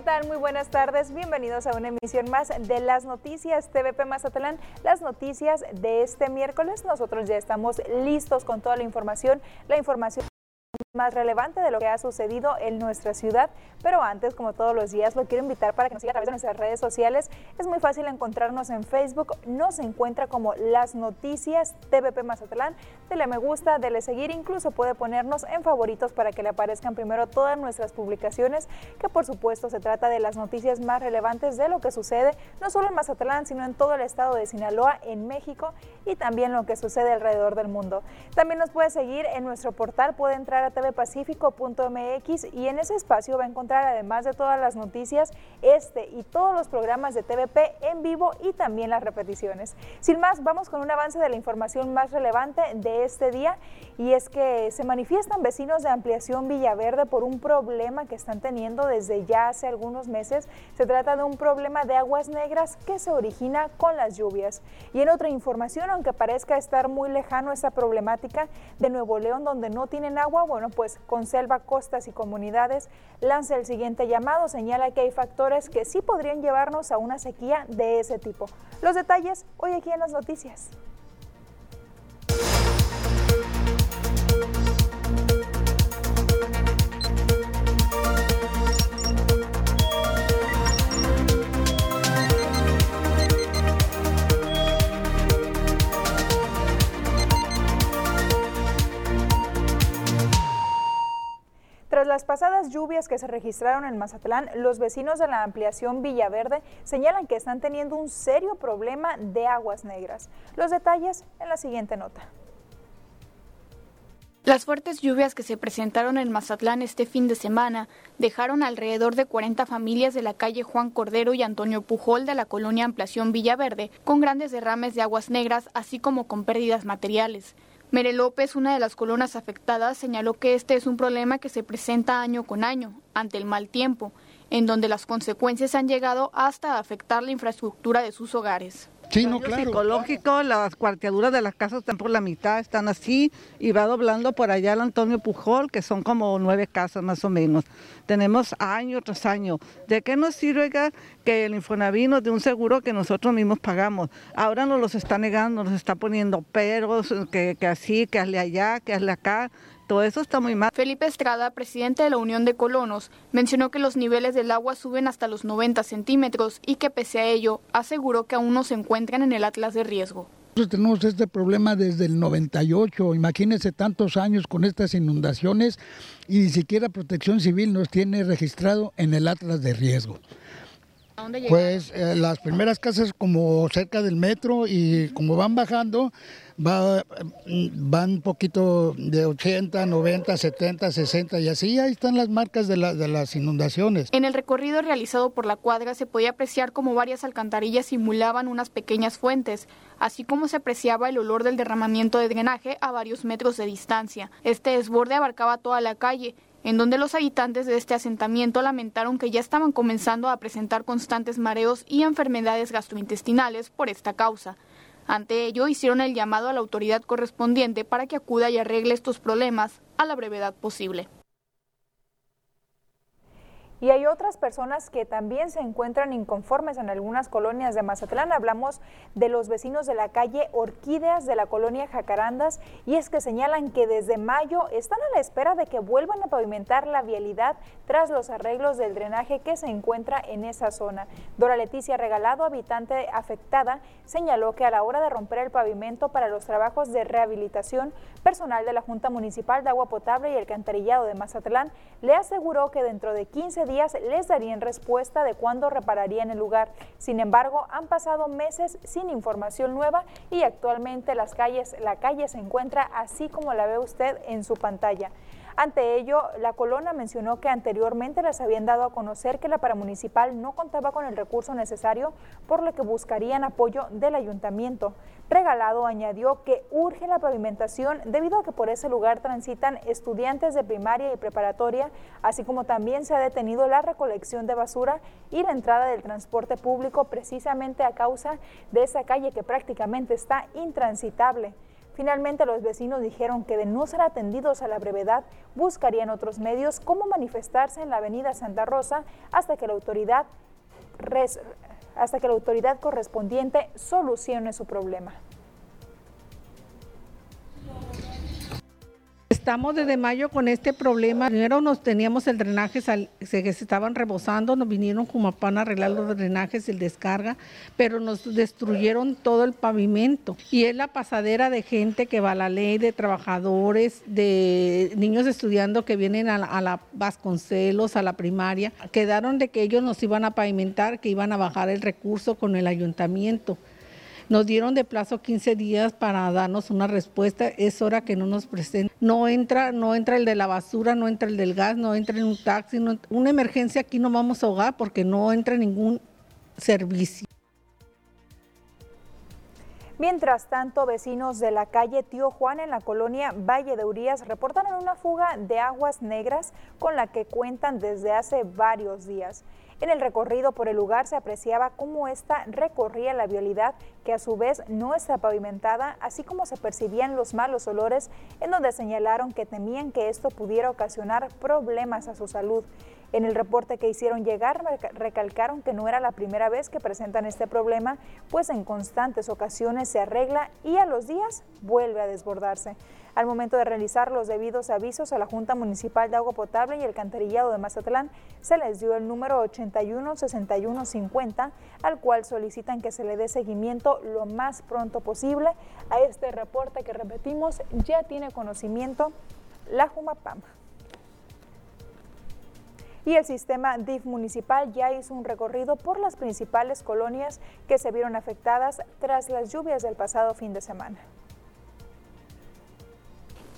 ¿qué tal? Muy buenas tardes. Bienvenidos a una emisión más de las noticias TVP Mazatlán. Las noticias de este miércoles. Nosotros ya estamos listos con toda la información. La información más relevante de lo que ha sucedido en nuestra ciudad. Pero antes, como todos los días, lo quiero invitar para que nos siga a través de nuestras redes sociales. Es muy fácil encontrarnos en Facebook. Nos encuentra como Las Noticias TVP Mazatlán. Dele me gusta, dele seguir. Incluso puede ponernos en favoritos para que le aparezcan primero todas nuestras publicaciones, que por supuesto se trata de las noticias más relevantes de lo que sucede, no solo en Mazatlán, sino en todo el estado de Sinaloa, en México y también lo que sucede alrededor del mundo. También nos puede seguir en nuestro portal, puede entrar a tvpacifico.mx y en ese espacio va a encontrar además de todas las noticias este y todos los programas de TVP en vivo y también las repeticiones. Sin más, vamos con un avance de la información más relevante de este día y es que se manifiestan vecinos de ampliación Villaverde por un problema que están teniendo desde ya hace algunos meses. Se trata de un problema de aguas negras que se origina con las lluvias. Y en otra información, aunque parezca estar muy lejano esta problemática de Nuevo León donde no tienen agua, bueno, pues Conselva Costas y Comunidades lanza el siguiente llamado, señala que hay factores que sí podrían llevarnos a una sequía de ese tipo. Los detalles hoy aquí en las noticias. Tras las pasadas lluvias que se registraron en Mazatlán, los vecinos de la ampliación Villaverde señalan que están teniendo un serio problema de aguas negras. Los detalles en la siguiente nota. Las fuertes lluvias que se presentaron en Mazatlán este fin de semana dejaron alrededor de 40 familias de la calle Juan Cordero y Antonio Pujol de la colonia Ampliación Villaverde con grandes derrames de aguas negras, así como con pérdidas materiales. Mere López, una de las colonas afectadas, señaló que este es un problema que se presenta año con año, ante el mal tiempo, en donde las consecuencias han llegado hasta afectar la infraestructura de sus hogares. Sí, no, claro. psicológico, las cuarteaduras de las casas están por la mitad, están así, y va doblando por allá el Antonio Pujol, que son como nueve casas más o menos. Tenemos año tras año. ¿De qué nos sirve que el Infonavit nos dé un seguro que nosotros mismos pagamos? Ahora nos los está negando, nos está poniendo peros, que, que así, que hazle allá, que hazle acá todo eso está muy mal. Felipe Estrada, presidente de la Unión de Colonos, mencionó que los niveles del agua suben hasta los 90 centímetros y que pese a ello aseguró que aún no se encuentran en el atlas de riesgo. Nosotros tenemos este problema desde el 98, imagínense tantos años con estas inundaciones y ni siquiera Protección Civil nos tiene registrado en el atlas de riesgo. Pues eh, las primeras casas como cerca del metro y como van bajando, va, van un poquito de 80, 90, 70, 60 y así ahí están las marcas de, las inundaciones. En el recorrido realizado por la cuadra se podía apreciar como varias alcantarillas simulaban unas pequeñas fuentes, así como se apreciaba el olor del derramamiento de drenaje a varios metros de distancia. Este desborde abarcaba toda la calle en donde los habitantes de este asentamiento lamentaron que ya estaban comenzando a presentar constantes mareos y enfermedades gastrointestinales por esta causa. Ante ello, hicieron el llamado a la autoridad correspondiente para que acuda y arregle estos problemas a la brevedad posible. Y hay otras personas que también se encuentran inconformes en algunas colonias de Mazatlán. Hablamos de los vecinos de la calle Orquídeas de la colonia Jacarandas y es que señalan que desde mayo están a la espera de que vuelvan a pavimentar la vialidad tras los arreglos del drenaje que se encuentra en esa zona. Dora Leticia Regalado, habitante afectada, señaló que a la hora de romper el pavimento para los trabajos de rehabilitación, personal de la Junta Municipal de Agua Potable y el Cantarillado de Mazatlán le aseguró que dentro de 15 días les darían respuesta de cuándo repararían el lugar. Sin embargo, han pasado meses sin información nueva y actualmente las calles, la calle se encuentra así como la ve usted en su pantalla. Ante ello, la Colona mencionó que anteriormente les habían dado a conocer que la paramunicipal no contaba con el recurso necesario, por lo que buscarían apoyo del ayuntamiento. Regalado añadió que urge la pavimentación debido a que por ese lugar transitan estudiantes de primaria y preparatoria, así como también se ha detenido la recolección de basura y la entrada del transporte público precisamente a causa de esa calle que prácticamente está intransitable. Finalmente, los vecinos dijeron que de no ser atendidos a la brevedad, buscarían otros medios como manifestarse en la avenida Santa Rosa hasta que la autoridad, hasta que la autoridad correspondiente solucione su problema. Estamos desde mayo con este problema. Primero nos teníamos el drenaje que se estaban rebosando, nos vinieron pan a arreglar los drenajes, el descarga, pero nos destruyeron todo el pavimento. Y es la pasadera de gente que va a la ley, de trabajadores, de niños estudiando que vienen a la, a la Vasconcelos, a la primaria. Quedaron de que ellos nos iban a pavimentar, que iban a bajar el recurso con el ayuntamiento. Nos dieron de plazo 15 días para darnos una respuesta. Es hora que no nos presenten. No entra, no entra el de la basura, no entra el del gas, no entra en un taxi. una emergencia aquí no vamos a ahogar porque no entra ningún servicio. Mientras tanto, vecinos de la calle Tío Juan en la colonia Valle de Urías reportaron una fuga de aguas negras con la que cuentan desde hace varios días. En el recorrido por el lugar se apreciaba cómo esta recorría la vialidad, que a su vez no está pavimentada, así como se percibían los malos olores, en donde señalaron que temían que esto pudiera ocasionar problemas a su salud. En el reporte que hicieron llegar, recalcaron que no era la primera vez que presentan este problema, pues en constantes ocasiones se arregla y a los días vuelve a desbordarse. Al momento de realizar los debidos avisos a la Junta Municipal de Agua Potable y Alcantarillado de Mazatlán, se les dio el número 816150, al cual solicitan que se le dé seguimiento lo más pronto posible a este reporte que repetimos ya tiene conocimiento la Jumapam. Y el sistema DIF municipal ya hizo un recorrido por las principales colonias que se vieron afectadas tras las lluvias del pasado fin de semana.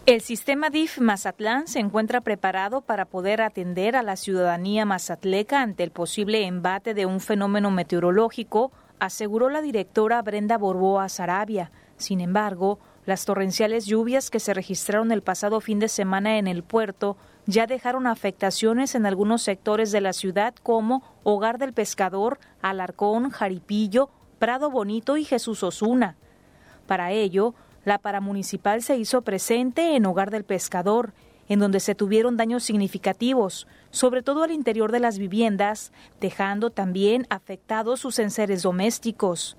El sistema DIF Mazatlán se encuentra preparado para poder atender a la ciudadanía mazatleca ante el posible embate de un fenómeno meteorológico, aseguró la directora Brenda Borboa Sarabia. Sin embargo, las torrenciales lluvias que se registraron el pasado fin de semana en el puerto ya dejaron afectaciones en algunos sectores de la ciudad como Hogar del Pescador, Alarcón, Jaripillo, Prado Bonito y Jesús Osuna. Para ello, la paramunicipal se hizo presente en Hogar del Pescador, en donde se tuvieron daños significativos, sobre todo al interior de las viviendas, dejando también afectados sus enseres domésticos.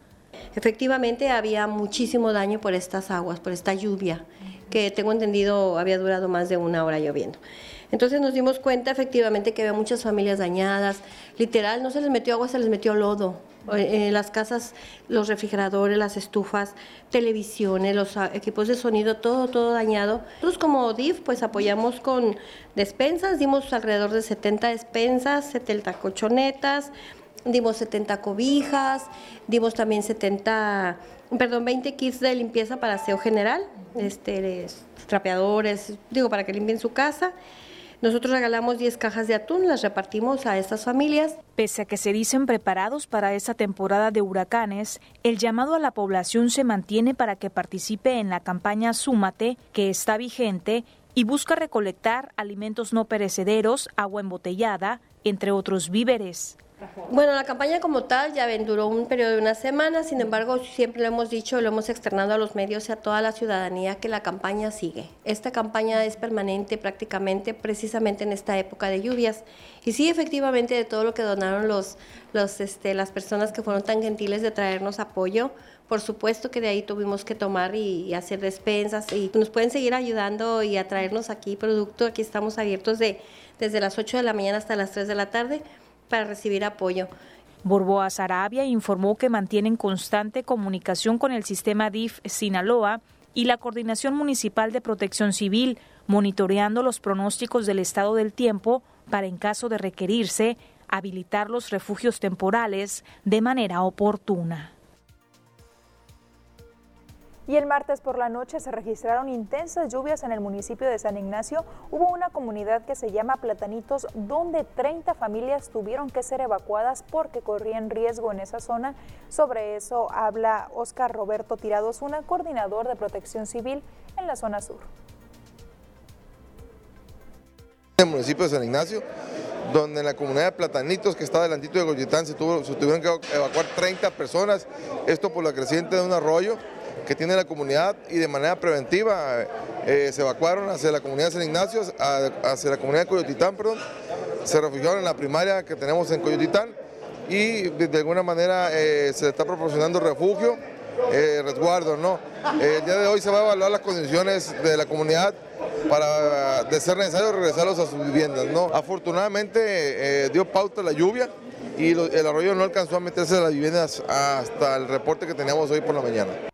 Efectivamente había muchísimo daño por estas aguas, por esta lluvia, que tengo entendido había durado más de una hora lloviendo. Entonces nos dimos cuenta efectivamente que había muchas familias dañadas, literal, no se les metió agua, se les metió lodo. En las casas, los refrigeradores, las estufas, televisiones, los equipos de sonido, todo, todo dañado. Nosotros como DIF, pues apoyamos con despensas, dimos alrededor de 70 despensas, 70 colchonetas, dimos 70 cobijas, dimos también 70, perdón, 20 kits de limpieza para aseo general, este, trapeadores, digo, para que limpien su casa. Nosotros regalamos 10 cajas de atún, las repartimos a estas familias. Pese a que se dicen preparados para esta temporada de huracanes, el llamado a la población se mantiene para que participe en la campaña Súmate, que está vigente y busca recolectar alimentos no perecederos, agua embotellada, entre otros víveres. Bueno, la campaña como tal ya duró un periodo de una semana, sin embargo, siempre lo hemos dicho, lo hemos externado a los medios y a toda la ciudadanía que la campaña sigue. Esta campaña es permanente prácticamente precisamente en esta época de lluvias. Y sí, efectivamente, de todo lo que donaron los, los, este, las personas que fueron tan gentiles de traernos apoyo, por supuesto que de ahí tuvimos que tomar y, hacer despensas y nos pueden seguir ayudando y a traernos aquí producto. Aquí estamos abiertos de, desde las 8 de la mañana hasta las 3 de la tarde para recibir apoyo. Borboa Sarabia informó que mantienen constante comunicación con el sistema DIF Sinaloa y la Coordinación Municipal de Protección Civil, monitoreando los pronósticos del estado del tiempo para, en caso de requerirse, habilitar los refugios temporales de manera oportuna. Y el martes por la noche se registraron intensas lluvias en el municipio de San Ignacio. Hubo una comunidad que se llama Platanitos, donde 30 familias tuvieron que ser evacuadas porque corrían riesgo en esa zona. Sobre eso habla Oscar Roberto Tirados, una coordinador de protección civil en la zona sur. En el municipio de San Ignacio, donde en la comunidad de Platanitos, que está delantito de Goyitán, se tuvieron que evacuar 30 personas, esto por la creciente de un arroyo que tiene la comunidad y de manera preventiva eh, se evacuaron hacia la comunidad de San Ignacio, hacia la comunidad de Coyotitán, perdón, se refugiaron en la primaria que tenemos en Coyotitán y de alguna manera eh, se está proporcionando refugio, eh, resguardo. ¿no? el día de hoy se va a evaluar las condiciones de la comunidad para, de ser necesario, regresarlos a sus viviendas. ¿no? Afortunadamente dio pauta la lluvia y el arroyo no alcanzó a meterse a las viviendas hasta el reporte que teníamos hoy por la mañana.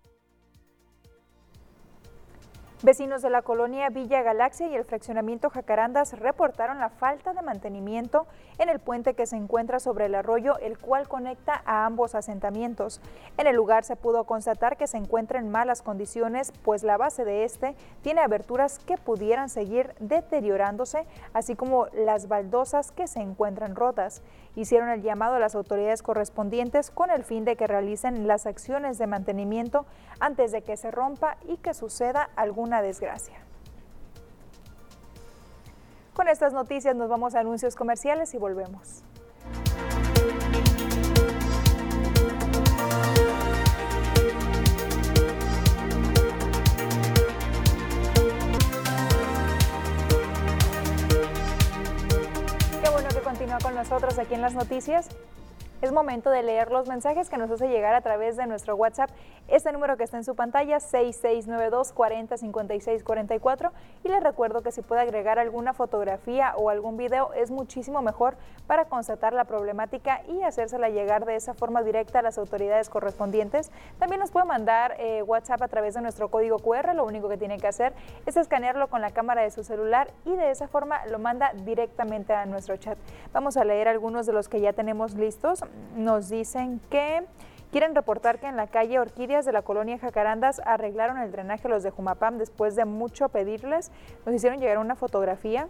Vecinos de la colonia Villa Galaxia y el fraccionamiento Jacarandas reportaron la falta de mantenimiento en el puente que se encuentra sobre el arroyo, el cual conecta a ambos asentamientos. En el lugar se pudo constatar que se encuentra en malas condiciones, pues la base de este tiene aberturas que pudieran seguir deteriorándose, así como las baldosas que se encuentran rotas. Hicieron el llamado a las autoridades correspondientes con el fin de que realicen las acciones de mantenimiento antes de que se rompa y que suceda algún una desgracia. Con estas noticias nos vamos a anuncios comerciales y volvemos. Con nosotros aquí en las noticias. Es momento de leer los mensajes que nos hace llegar a través de nuestro WhatsApp, este número que está en su pantalla, 6692 40 44. Y les recuerdo que si puede agregar alguna fotografía o algún video, es muchísimo mejor para constatar la problemática y hacérsela llegar de esa forma directa a las autoridades correspondientes. También nos puede mandar eh, WhatsApp a través de nuestro código QR, lo único que tiene que hacer es escanearlo con la cámara de su celular y de esa forma lo manda directamente a nuestro chat. Vamos a leer algunos de los que ya tenemos listos nos dicen que quieren reportar que en la calle Orquídeas de la colonia Jacarandas arreglaron el drenaje los de Jumapam después de mucho pedirles. Nos hicieron llegar una fotografía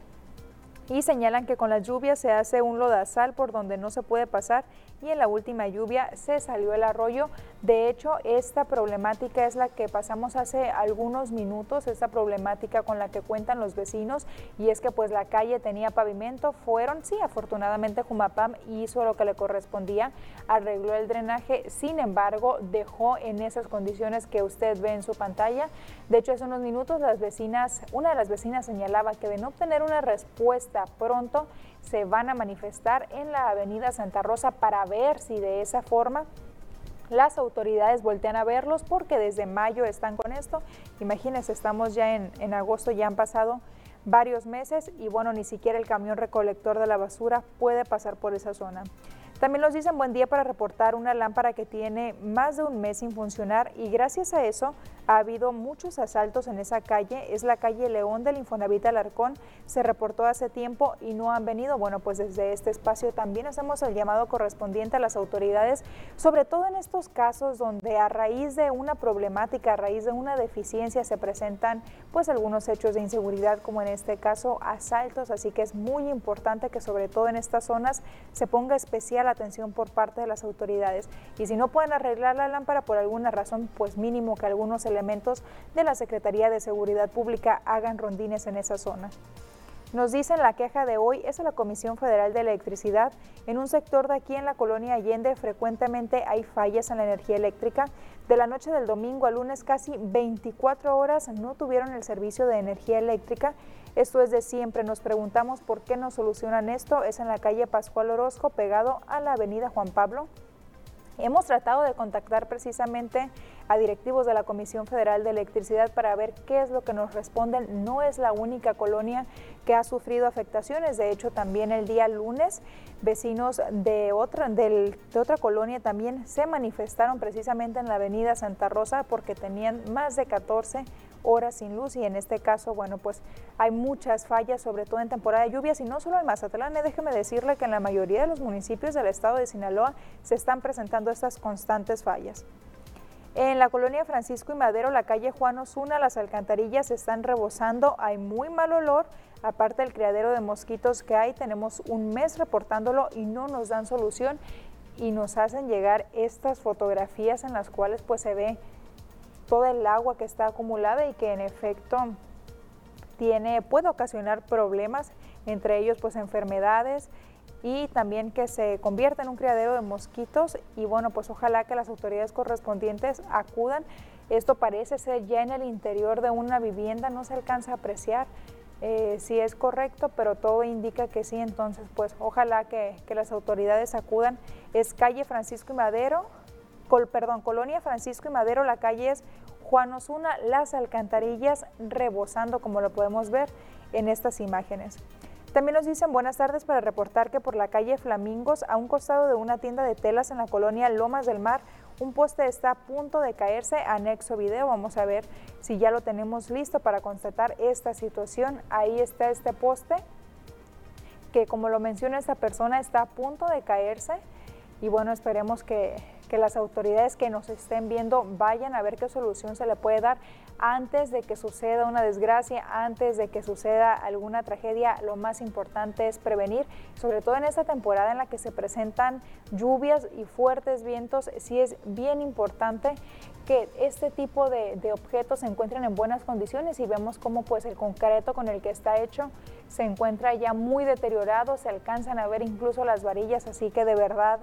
y señalan que con la lluvia se hace un lodazal por donde no se puede pasar y en la última lluvia se salió el arroyo. De hecho, esta problemática es la que pasamos hace algunos minutos, esta problemática con la que cuentan los vecinos y es que pues la calle tenía pavimento, fueron, sí, afortunadamente Jumapam hizo lo que le correspondía, arregló el drenaje, sin embargo, dejó en esas condiciones que usted ve en su pantalla. De hecho, hace unos minutos las vecinas, una de las vecinas señalaba que de no obtener una respuesta pronto, se van a manifestar en la avenida Santa Rosa para ver si de esa forma las autoridades voltean a verlos porque desde mayo están con esto. Imagínense, estamos ya en, en agosto, ya han pasado varios meses y bueno, ni siquiera el camión recolector de la basura puede pasar por esa zona. También nos dicen buen día para reportar una lámpara que tiene más de un mes sin funcionar y gracias a eso ha habido muchos asaltos en esa calle. Es la calle León del Infonavit Alarcón. Se reportó hace tiempo y no han venido. Bueno, pues desde este espacio también hacemos el llamado correspondiente a las autoridades, sobre todo en estos casos donde a raíz de una problemática, a raíz de una deficiencia se presentan pues algunos hechos de inseguridad como en este caso asaltos. Así que es muy importante que sobre todo en estas zonas se ponga especial atención por parte de las autoridades. Y si no pueden arreglar la lámpara por alguna razón, pues mínimo que algunos elementos de la Secretaría de Seguridad Pública hagan rondines en esa zona. Nos dicen la queja de hoy es a la Comisión Federal de Electricidad. En un sector de aquí en la colonia Allende frecuentemente hay fallas en la energía eléctrica. De la noche del domingo al lunes casi 24 horas no tuvieron el servicio de energía eléctrica esto es de siempre. Nos preguntamos por qué no solucionan esto. Es en la calle Pascual Orozco, pegado a la avenida Juan Pablo. Hemos tratado de contactar precisamente a directivos de la Comisión Federal de Electricidad para ver qué es lo que nos responden. No es la única colonia que ha sufrido afectaciones. De hecho, también el día lunes, vecinos de otra, de otra colonia también se manifestaron precisamente en la avenida Santa Rosa porque tenían más de 14 horas sin luz y en este caso, bueno, pues hay muchas fallas, sobre todo en temporada de lluvias y no solo en Mazatlán, eh, déjeme decirle que en la mayoría de los municipios del estado de Sinaloa se están presentando estas constantes fallas. En la colonia Francisco y Madero, la calle Juan Osuna, las alcantarillas están rebosando, hay muy mal olor, aparte del criadero de mosquitos que hay, tenemos un mes reportándolo y no nos dan solución y nos hacen llegar estas fotografías en las cuales pues se ve toda el agua que está acumulada y que en efecto tiene, puede ocasionar problemas, entre ellos pues enfermedades y también que se convierta en un criadero de mosquitos y bueno, pues ojalá que las autoridades correspondientes acudan. Esto parece ser ya en el interior de una vivienda, no se alcanza a apreciar eh, si es correcto, pero todo indica que sí, entonces pues ojalá que, las autoridades acudan. Es calle Francisco y Madero, perdón, Colonia Francisco y Madero, la calle es Juan Osuna, las alcantarillas rebosando como lo podemos ver en estas imágenes. También nos dicen buenas tardes para reportar que por la calle Flamingos, a un costado de una tienda de telas en la colonia Lomas del Mar, un poste está a punto de caerse. Anexo video, vamos a ver si ya lo tenemos listo para constatar esta situación. Ahí está este poste que como lo menciona esta persona está a punto de caerse y bueno, esperemos que, que las autoridades que nos estén viendo vayan a ver qué solución se le puede dar antes de que suceda una desgracia, antes de que suceda alguna tragedia. Lo más importante es prevenir, sobre todo en esta temporada en la que se presentan lluvias y fuertes vientos, sí es bien importante que este tipo de, de, objetos se encuentren en buenas condiciones y vemos cómo pues el concreto con el que está hecho se encuentra ya muy deteriorado, se alcanzan a ver incluso las varillas, así que de verdad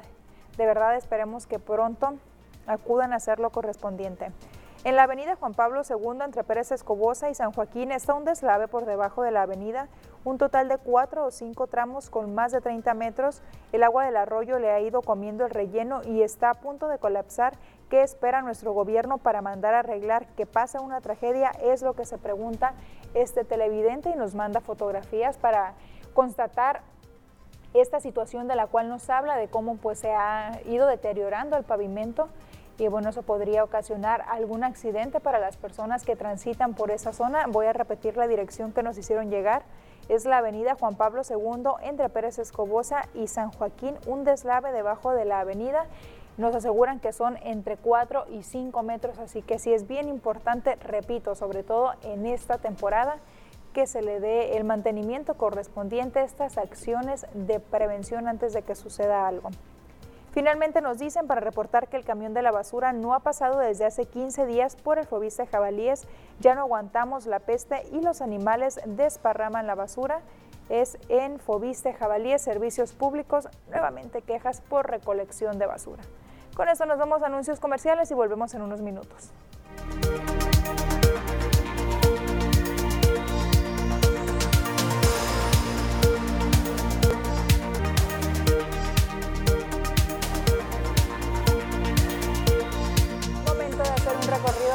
de verdad esperemos que pronto acudan a hacer lo correspondiente. En la avenida Juan Pablo II, entre Pérez Escobosa y San Joaquín, está un deslave por debajo de la avenida, un total de cuatro o cinco tramos con más de 30 metros. El agua del arroyo le ha ido comiendo el relleno y está a punto de colapsar. ¿Qué espera nuestro gobierno para mandar a arreglar que pasa una tragedia? Es lo que se pregunta este televidente y nos manda fotografías para constatar esta situación de la cual nos habla, de cómo pues se ha ido deteriorando el pavimento y bueno, eso podría ocasionar algún accidente para las personas que transitan por esa zona. Voy a repetir la dirección que nos hicieron llegar. Es la avenida Juan Pablo II entre Pérez Escobosa y San Joaquín, un deslave debajo de la avenida. Nos aseguran que son entre 4 y 5 metros, así que sí es bien importante, repito, sobre todo en esta temporada, que se le dé el mantenimiento correspondiente a estas acciones de prevención antes de que suceda algo. Finalmente nos dicen para reportar que el camión de la basura no ha pasado desde hace 15 días por el fobista jabalíes, ya no aguantamos la peste y los animales desparraman la basura. Es en Fobiste Jabalíes Servicios Públicos, nuevamente quejas por recolección de basura. Con esto nos vamos a anuncios comerciales y volvemos en unos minutos.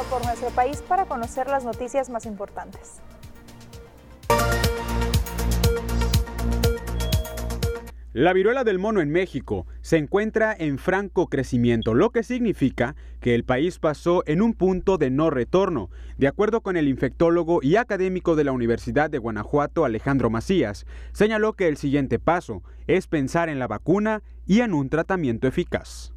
Por nuestro país para conocer las noticias más importantes. La viruela del mono en México se encuentra en franco crecimiento, lo que significa que el país pasó en un punto de no retorno. De acuerdo con el infectólogo y académico de la Universidad de Guanajuato, Alejandro Macías, señaló que el siguiente paso es pensar en la vacuna y en un tratamiento eficaz.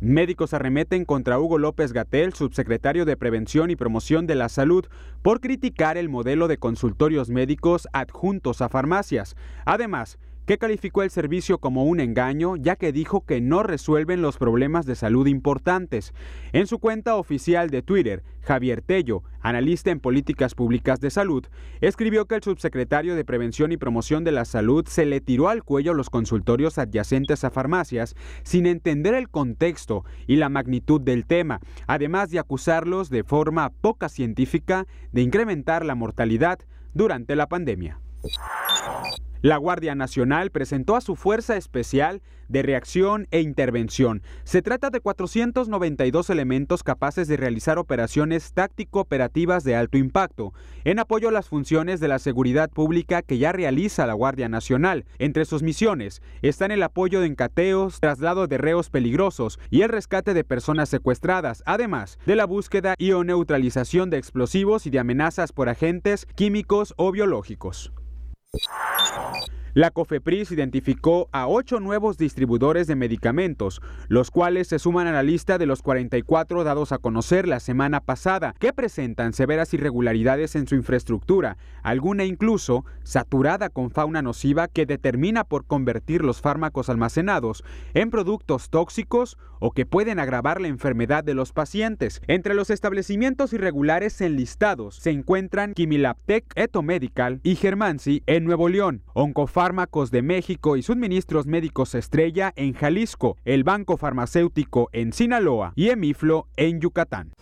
Médicos arremeten contra Hugo López Gatel, subsecretario de Prevención y Promoción de la Salud, por criticar el modelo de consultorios médicos adjuntos a farmacias. Además, que calificó el servicio como un engaño ya que dijo que no resuelven los problemas de salud importantes. En su cuenta oficial de Twitter, Javier Tello, analista en políticas públicas de salud, escribió que el subsecretario de Prevención y Promoción de la Salud se le tiró al cuello los consultorios adyacentes a farmacias sin entender el contexto y la magnitud del tema, además de acusarlos de forma poca científica de incrementar la mortalidad durante la pandemia. La Guardia Nacional presentó a su Fuerza Especial de Reacción e Intervención. Se trata de 492 elementos capaces de realizar operaciones táctico-operativas de alto impacto, en apoyo a las funciones de la seguridad pública que ya realiza la Guardia Nacional. Entre sus misiones están el apoyo en cateos, traslado de reos peligrosos y el rescate de personas secuestradas, además de la búsqueda y o neutralización de explosivos y de amenazas por agentes químicos o biológicos. you La COFEPRIS identificó a ocho nuevos distribuidores de medicamentos, los cuales se suman a la lista de los 44 dados a conocer la semana pasada, que presentan severas irregularidades en su infraestructura, alguna incluso saturada con fauna nociva que determina por convertir los fármacos almacenados en productos tóxicos o que pueden agravar la enfermedad de los pacientes. Entre los establecimientos irregulares enlistados se encuentran Kimilaptec, Etomedical y Germansi en Nuevo León, Fármacos de México y Suministros Médicos Estrella en Jalisco, el Banco Farmacéutico en Sinaloa y Emiflo en Yucatán.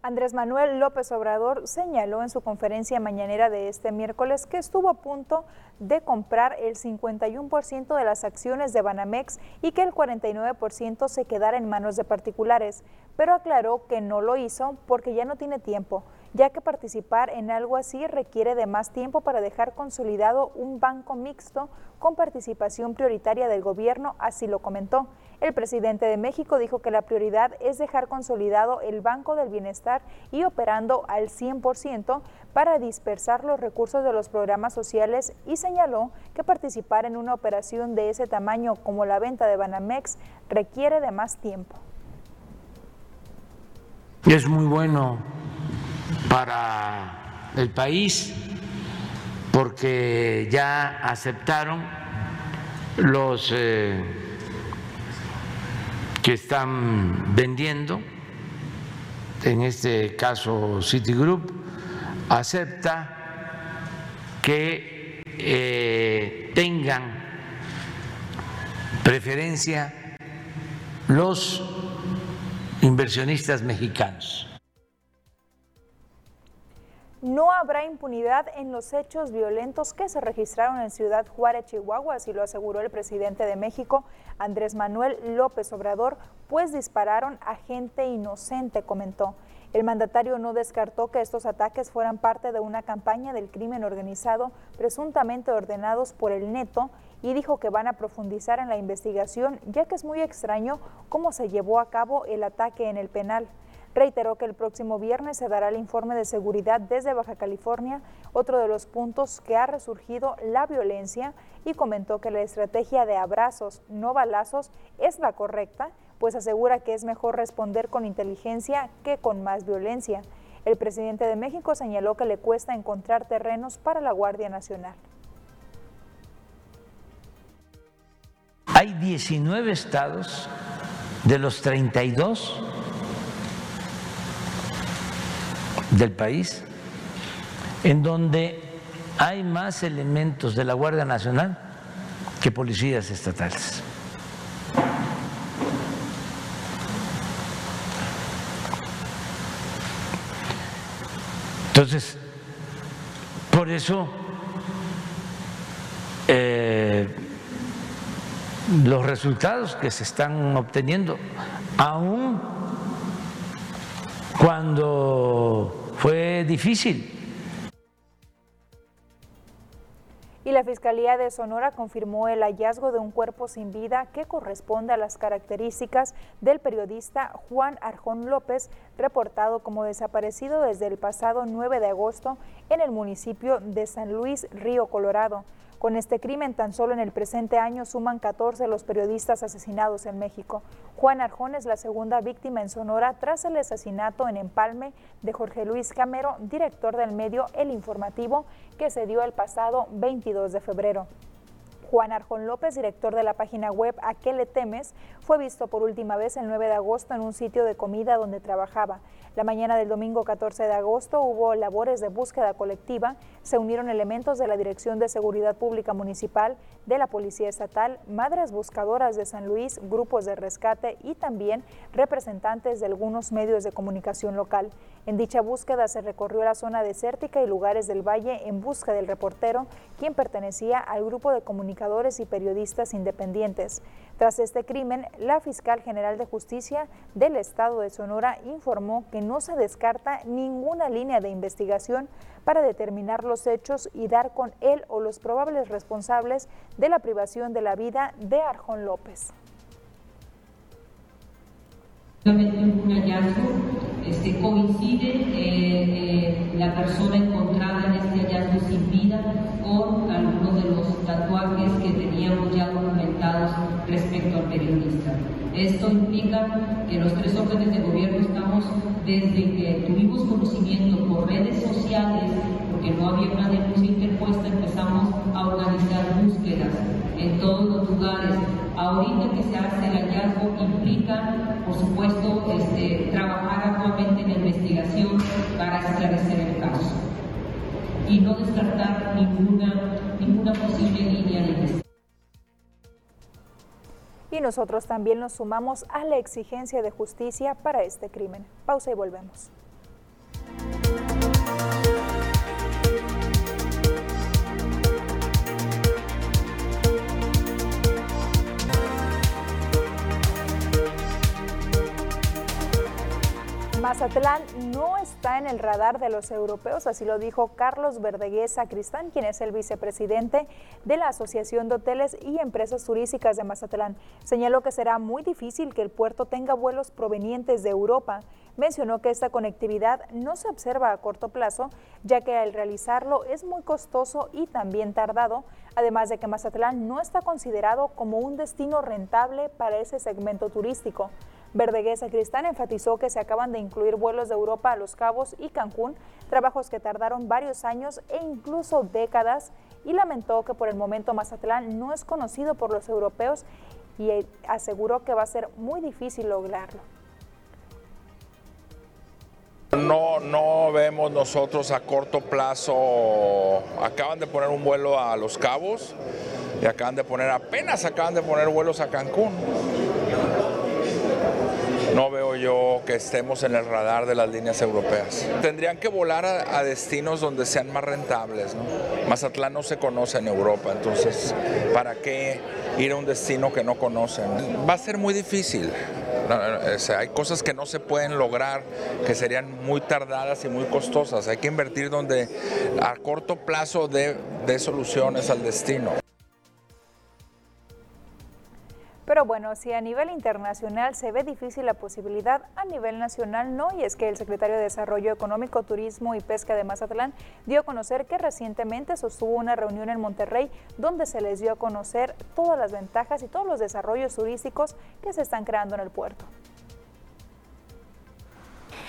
Andrés Manuel López Obrador señaló en su conferencia mañanera de este miércoles que estuvo a punto de comprar el 51% de las acciones de Banamex y que el 49% se quedara en manos de particulares, pero aclaró que no lo hizo porque ya no tiene tiempo, ya que participar en algo así requiere de más tiempo para dejar consolidado un banco mixto con participación prioritaria del gobierno, así lo comentó. El presidente de México dijo que la prioridad es dejar consolidado el Banco del Bienestar y operando al 100% para dispersar los recursos de los programas sociales y señaló que participar en una operación de ese tamaño como la venta de Banamex requiere de más tiempo. Es muy bueno para el país porque ya aceptaron los eh, que están vendiendo, en este caso Citigroup, acepta que eh, tengan preferencia los inversionistas mexicanos. No habrá impunidad en los hechos violentos que se registraron en Ciudad Juárez, Chihuahua, así lo aseguró el presidente de México, Andrés Manuel López Obrador, pues dispararon a gente inocente, comentó. El mandatario no descartó que estos ataques fueran parte de una campaña del crimen organizado presuntamente ordenados por el neto y dijo que van a profundizar en la investigación ya que es muy extraño cómo se llevó a cabo el ataque en el penal. Reiteró que el próximo viernes se dará el informe de seguridad desde Baja California, otro de los puntos que ha resurgido la violencia, y comentó que la estrategia de abrazos, no balazos, es la correcta, pues asegura que es mejor responder con inteligencia que con más violencia. El presidente de México señaló que le cuesta encontrar terrenos para la Guardia Nacional. Hay 19 estados de los 32 del país, en donde hay más elementos de la Guardia Nacional que policías estatales. Entonces, por eso eh, los resultados que se están obteniendo, aún cuando fue difícil. Y la Fiscalía de Sonora confirmó el hallazgo de un cuerpo sin vida que corresponde a las características del periodista Juan Arjón López, reportado como desaparecido desde el pasado 9 de agosto en el municipio de San Luis, Río Colorado. Con este crimen, tan solo en el presente año suman 14 los periodistas asesinados en México. Juan Arjón es la segunda víctima en Sonora tras el asesinato en Empalme de Jorge Luis Camero, director del medio El Informativo, que se dio el pasado 22 de febrero. Juan Arjón López, director de la página web A qué le temes, fue visto por última vez el 9 de agosto en un sitio de comida donde trabajaba. La mañana del domingo 14 de agosto hubo labores de búsqueda colectiva, se unieron elementos de la Dirección de Seguridad Pública Municipal, de la Policía Estatal, madres buscadoras de San Luis, grupos de rescate y también representantes de algunos medios de comunicación local. En dicha búsqueda se recorrió la zona desértica y lugares del valle en busca del reportero, quien pertenecía al grupo de comunicadores y periodistas independientes. Tras este crimen, la fiscal general de justicia del estado de Sonora informó que no se descarta ninguna línea de investigación para determinar los hechos y dar con él o los probables responsables de la privación de la vida de Arjón López. Un hallazgo este, coincide eh, eh, la persona encontrada en este hallazgo sin vida con algunos de los tatuajes que teníamos ya documentados respecto al periodista. Esto implica que los tres órdenes de gobierno estamos, desde que tuvimos conocimiento por redes sociales, porque no había una denuncia interpuesta, empezamos a organizar búsquedas en todos los lugares. Ahorita que se hace el hallazgo implica, por supuesto, este, trabajar actualmente en la investigación para esclarecer el caso. y no descartar ninguna, ninguna posible línea de investigación. Y nosotros también nos sumamos a la exigencia de justicia para este crimen. Pausa y volvemos. Mazatlán no está en el radar de los europeos, así lo dijo Carlos Verdegués Cristán, quien es el vicepresidente de la Asociación de Hoteles y Empresas Turísticas de Mazatlán. Señaló que será muy difícil que el puerto tenga vuelos provenientes de Europa. Mencionó que esta conectividad no se observa a corto plazo, ya que al realizarlo es muy costoso y también tardado, además de que Mazatlán no está considerado como un destino rentable para ese segmento turístico. Verdegués Cristán enfatizó que se acaban de incluir vuelos de Europa a Los Cabos y Cancún, trabajos que tardaron varios años e incluso décadas, y lamentó que por el momento Mazatlán no es conocido por los europeos y aseguró que va a ser muy difícil lograrlo. No, no vemos nosotros a corto plazo, acaban de poner un vuelo a Los Cabos y acaban de poner, apenas acaban de poner vuelos a Cancún no veo yo que estemos en el radar de las líneas europeas. Tendrían que volar a, destinos donde sean más rentables. Mazatlán no se conoce en Europa, entonces, ¿para qué ir a un destino que no conocen? Va a ser muy difícil. hay cosas que no se pueden lograr, que serían muy tardadas y muy costosas. Hay que invertir donde a corto plazo dé soluciones al destino. Pero bueno, si a nivel internacional se ve difícil la posibilidad, a nivel nacional no, y es que el secretario de Desarrollo Económico, Turismo y Pesca de Mazatlán dio a conocer que recientemente sostuvo una reunión en Monterrey donde se les dio a conocer todas las ventajas y todos los desarrollos turísticos que se están creando en el puerto.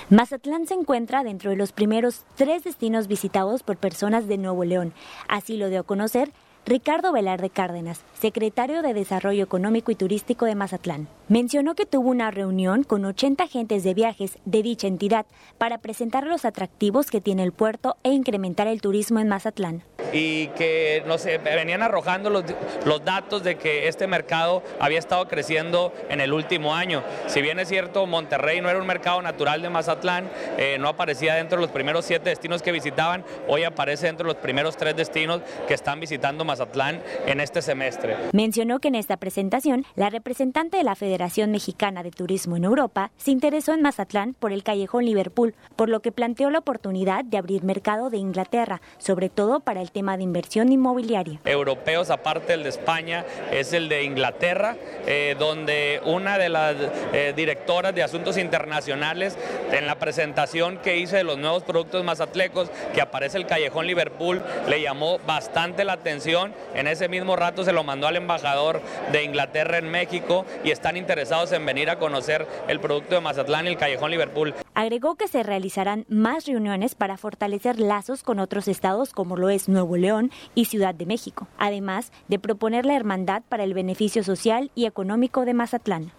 Mazatlán se encuentra dentro de los primeros tres destinos visitados por personas de Nuevo León. Así lo dio a conocer Ricardo Velarde Cárdenas, secretario de Desarrollo Económico y Turístico de Mazatlán, mencionó que tuvo una reunión con 80 agentes de viajes de dicha entidad para presentar los atractivos que tiene el puerto e incrementar el turismo en Mazatlán y que no sé, venían arrojando los, los, datos de que este mercado había estado creciendo en el último año. Si bien es cierto, Monterrey no era un mercado natural de Mazatlán, eh, no aparecía dentro de los primeros siete destinos que visitaban, hoy aparece dentro de los primeros tres destinos que están visitando Mazatlán en este semestre. Mencionó que en esta presentación, la representante de la Federación Mexicana de Turismo en Europa se interesó en Mazatlán por el callejón Liverpool, por lo que planteó la oportunidad de abrir mercado de Inglaterra, sobre todo para el tema de inversión inmobiliaria. Europeos, aparte el de España, es el de Inglaterra, eh, donde una de las eh, directoras de asuntos internacionales, en la presentación que hice de los nuevos productos mazatlecos, que aparece el Callejón Liverpool, le llamó bastante la atención. En ese mismo rato se lo mandó al embajador de Inglaterra en México y están interesados en venir a conocer el producto de Mazatlán y el Callejón Liverpool. Agregó que se realizarán más reuniones para fortalecer lazos con otros estados como lo es Nuevo León y Ciudad de México, además de proponer la hermandad para el beneficio social y económico de Mazatlán.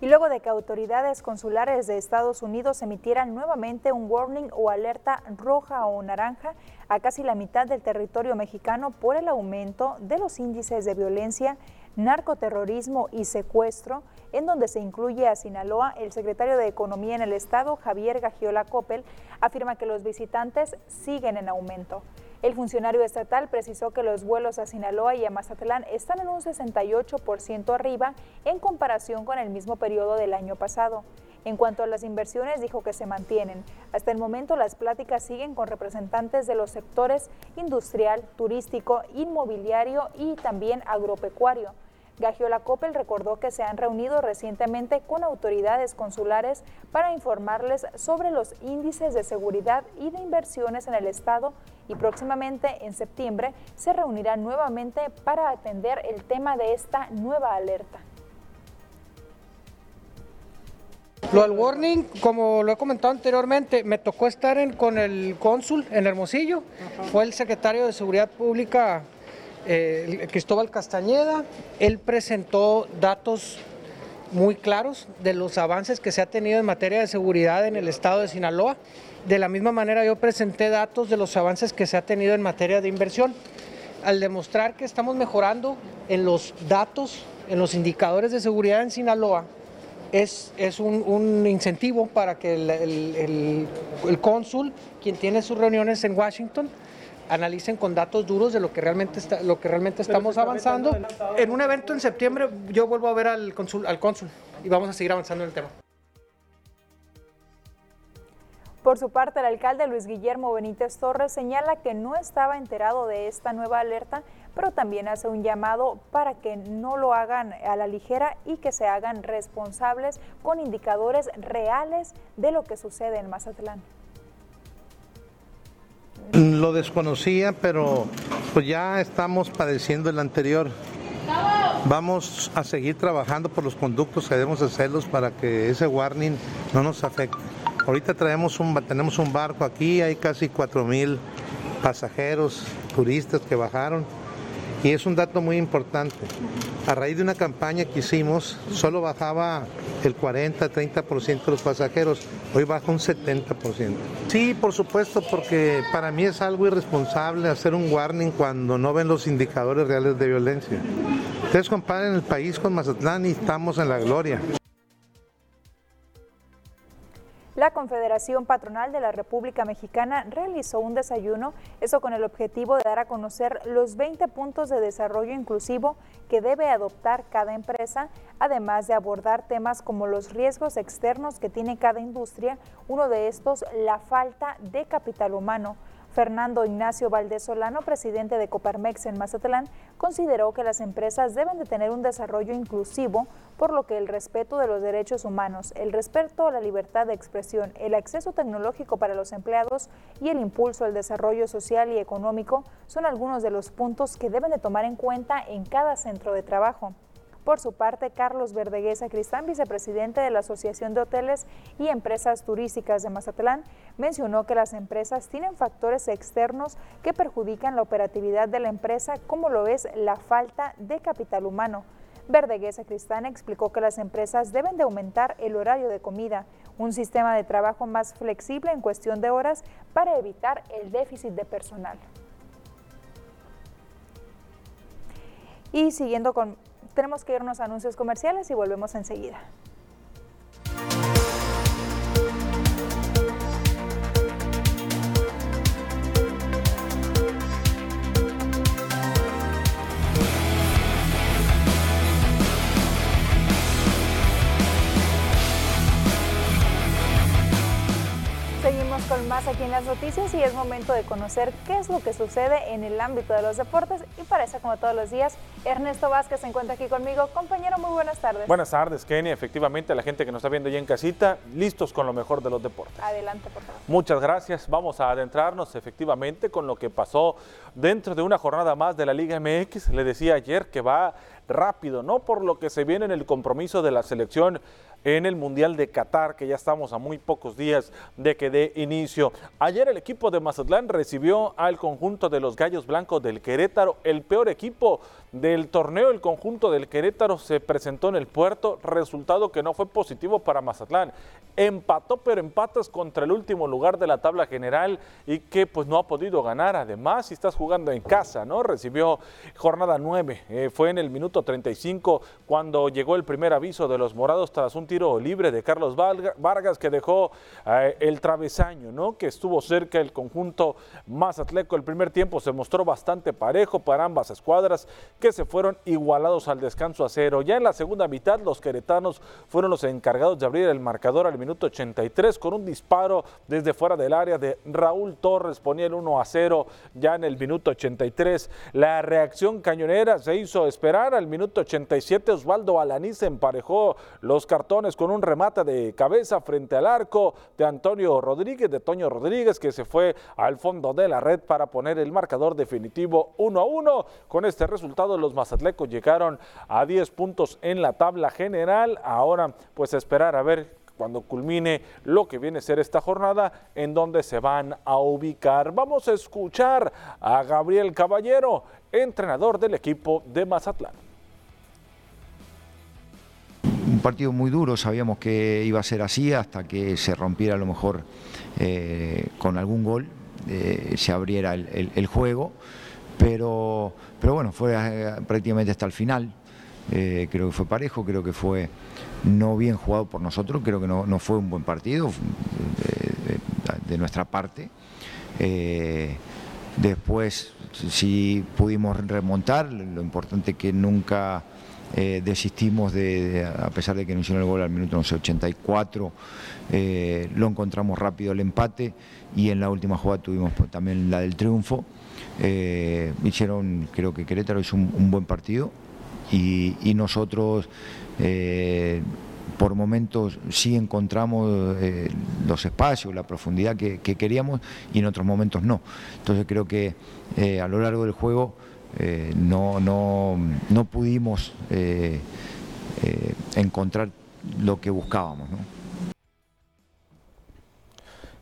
Y luego de que autoridades consulares de Estados Unidos emitieran nuevamente un warning o alerta roja o naranja a casi la mitad del territorio mexicano por el aumento de los índices de violencia narcoterrorismo y secuestro, en donde se incluye a Sinaloa, el secretario de Economía en el Estado, Javier Gagiola Coppel, afirma que los visitantes siguen en aumento. El funcionario estatal precisó que los vuelos a Sinaloa y a Mazatlán están en un 68% arriba en comparación con el mismo periodo del año pasado. En cuanto a las inversiones, dijo que se mantienen. Hasta el momento las pláticas siguen con representantes de los sectores industrial, turístico, inmobiliario y también agropecuario. Gagiola Coppel recordó que se han reunido recientemente con autoridades consulares para informarles sobre los índices de seguridad y de inversiones en el Estado y próximamente en septiembre se reunirán nuevamente para atender el tema de esta nueva alerta. Lo del warning, como lo he comentado anteriormente, me tocó estar con el cónsul en Hermosillo, fue el secretario de Seguridad Pública eh, Cristóbal Castañeda, él presentó datos muy claros de los avances que se ha tenido en materia de seguridad en el estado de Sinaloa De la misma manera yo presenté datos de los avances que se ha tenido en materia de inversión. Al demostrar que estamos mejorando en los datos, en los indicadores de seguridad en Sinaloa, es, un, incentivo para que el, el cónsul, quien tiene sus reuniones en Washington, analicen con datos duros de lo que realmente está, lo que realmente estamos avanzando. En un evento en septiembre yo vuelvo a ver al cónsul, al cónsul y vamos a seguir avanzando en el tema. Por su parte, el alcalde Luis Guillermo Benítez Torres señala que no estaba enterado de esta nueva alerta, pero también hace un llamado para que no lo hagan a la ligera y que se hagan responsables con indicadores reales de lo que sucede en Mazatlán. Lo desconocía, pero pues ya estamos padeciendo el anterior. Vamos a seguir trabajando por los conductos que debemos hacerlos para que ese warning no nos afecte. Ahorita traemos un, tenemos un barco aquí, hay casi 4 mil pasajeros, turistas que bajaron. Y es un dato muy importante. A raíz de una campaña que hicimos, solo bajaba el 40-30% de los pasajeros, hoy baja un 70%. Sí, por supuesto, porque para mí es algo irresponsable hacer un warning cuando no ven los indicadores reales de violencia. Ustedes comparen el país con Mazatlán y estamos en la gloria. La Confederación Patronal de la República Mexicana realizó un desayuno, eso con el objetivo de dar a conocer los 20 puntos de desarrollo inclusivo que debe adoptar cada empresa, además de abordar temas como los riesgos externos que tiene cada industria, uno de estos la falta de capital humano. Fernando Ignacio Valdés Solano, presidente de Coparmex en Mazatlán, consideró que las empresas deben de tener un desarrollo inclusivo, por lo que el respeto de los derechos humanos, el respeto a la libertad de expresión, el acceso tecnológico para los empleados y el impulso al desarrollo social y económico son algunos de los puntos que deben de tomar en cuenta en cada centro de trabajo. Por su parte, Carlos Verdeguesa Cristán, vicepresidente de la Asociación de Hoteles y Empresas Turísticas de Mazatlán, mencionó que las empresas tienen factores externos que perjudican la operatividad de la empresa, como lo es la falta de capital humano. Verdeguesa Cristán explicó que las empresas deben de aumentar el horario de comida, un sistema de trabajo más flexible en cuestión de horas para evitar el déficit de personal. Y siguiendo con tenemos que irnos a anuncios comerciales y volvemos enseguida. Más aquí en las noticias y es momento de conocer qué es lo que sucede en el ámbito de los deportes y para eso como todos los días Ernesto Vázquez se encuentra aquí conmigo. Compañero, muy buenas tardes. Buenas tardes, Kenny. Efectivamente, la gente que nos está viendo ya en casita, listos con lo mejor de los deportes. Adelante, por favor. Muchas gracias. Vamos a adentrarnos efectivamente con lo que pasó dentro de una jornada más de la Liga MX. Le decía ayer que va rápido, ¿no? Por lo que se viene en el compromiso de la selección en el Mundial de Qatar, que ya estamos a muy pocos días de que dé inicio. Ayer el equipo de Mazatlán recibió al conjunto de los Gallos Blancos del Querétaro, el peor equipo del torneo. El conjunto del Querétaro se presentó en el puerto, resultado que no fue positivo para Mazatlán. Empató, pero empatas contra el último lugar de la tabla general y que pues no ha podido ganar. Además, si estás jugando en casa, ¿no? Recibió jornada 9. Eh, fue en el minuto 35 cuando llegó el primer aviso de los morados tras un tiro libre de Carlos Vargas que dejó eh, el travesaño, ¿no? Que estuvo cerca el conjunto Mazatleco. El primer tiempo se mostró bastante parejo para ambas escuadras que se fueron igualados al descanso a cero. Ya en la segunda mitad los queretanos fueron los encargados de abrir el marcador al minuto 83 con un disparo desde fuera del área de Raúl Torres, ponía el 1 a 0 ya en el minuto 83. La reacción cañonera se hizo esperar al minuto 87. Osvaldo Alaní emparejó los cartones con un remate de cabeza frente al arco de Antonio Rodríguez, de Toño Rodríguez, que se fue al fondo de la red para poner el marcador definitivo 1 a 1. Con este resultado los mazatlecos llegaron a 10 puntos en la tabla general. Ahora pues esperar a ver cuando culmine lo que viene a ser esta jornada, en donde se van a ubicar. Vamos a escuchar a Gabriel Caballero, entrenador del equipo de Mazatlán. Partido muy duro, sabíamos que iba a ser así hasta que se rompiera a lo mejor con algún gol, se abriera el, juego, pero, pero bueno, fue prácticamente hasta el final. creo que fue parejo, creo que fue no bien jugado por nosotros, creo que no, fue un buen partido de, nuestra parte. después si pudimos remontar, lo importante que nunca eh, desistimos de, a pesar de que no hicieron el gol al minuto 84, eh, lo encontramos rápido el empate y en la última jugada tuvimos también la del triunfo. Eh, hicieron, creo que Querétaro hizo un, buen partido y, nosotros por momentos sí encontramos los espacios, la profundidad que, queríamos y en otros momentos no. Entonces creo que a lo largo del juego eh, no, no, no, pudimos encontrar lo que buscábamos.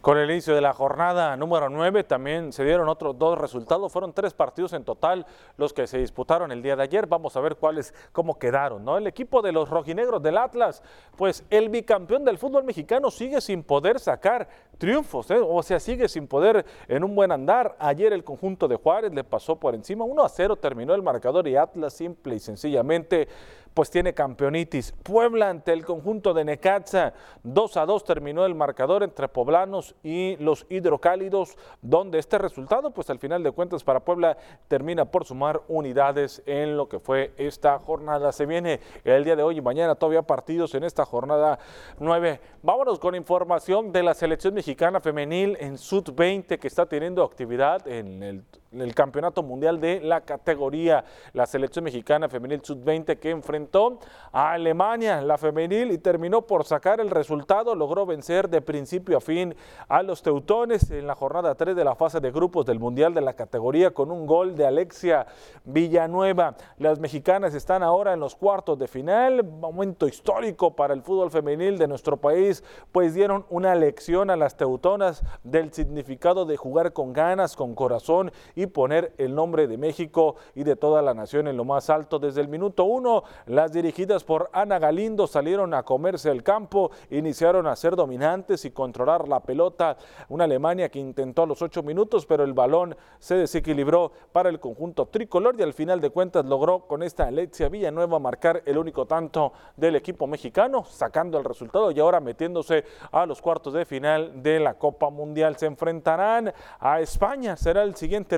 Con el inicio de la jornada número 9 también se dieron otros dos resultados. Fueron tres partidos en total los que se disputaron el día de ayer. Vamos a ver cuáles, cómo quedaron. ¿no? El equipo de los rojinegros del Atlas, pues el bicampeón del fútbol mexicano sigue sin poder sacar triunfos, ¿eh? o sea, sigue sin poder en un buen andar. Ayer el conjunto de Juárez le pasó por encima. 1 a 0 terminó el marcador y Atlas simple y sencillamente pues tiene campeonitis. Puebla ante el conjunto de Necaxa, 2 a 2 terminó el marcador entre poblanos y los hidrocálidos, donde este resultado, pues al final de cuentas para Puebla termina por sumar unidades en lo que fue esta jornada. Se viene el día de hoy y mañana todavía partidos en esta jornada 9. Vámonos con información de la selección mexicana femenil en Sud 20 que está teniendo actividad en el el Campeonato Mundial de la categoría, la selección mexicana femenil sub-20 que enfrentó a Alemania, la femenil, y terminó por sacar el resultado, logró vencer de principio a fin a los teutones en la jornada 3 de la fase de grupos del Mundial de la categoría con un gol de Alexia Villanueva. Las mexicanas están ahora en los cuartos de final, momento histórico para el fútbol femenil de nuestro país, pues dieron una lección a las teutonas del significado de jugar con ganas, con corazón y y poner el nombre de México y de toda la nación en lo más alto. Desde el minuto uno, las dirigidas por Ana Galindo salieron a comerse el campo, iniciaron a ser dominantes y controlar la pelota. Una Alemania que intentó a los ocho minutos, pero el balón se desequilibró para el conjunto tricolor y al final de cuentas logró con esta Alexia Villanueva marcar el único tanto del equipo mexicano, sacando el resultado y ahora metiéndose a los cuartos de final de la Copa Mundial. Se enfrentarán a España, será el siguiente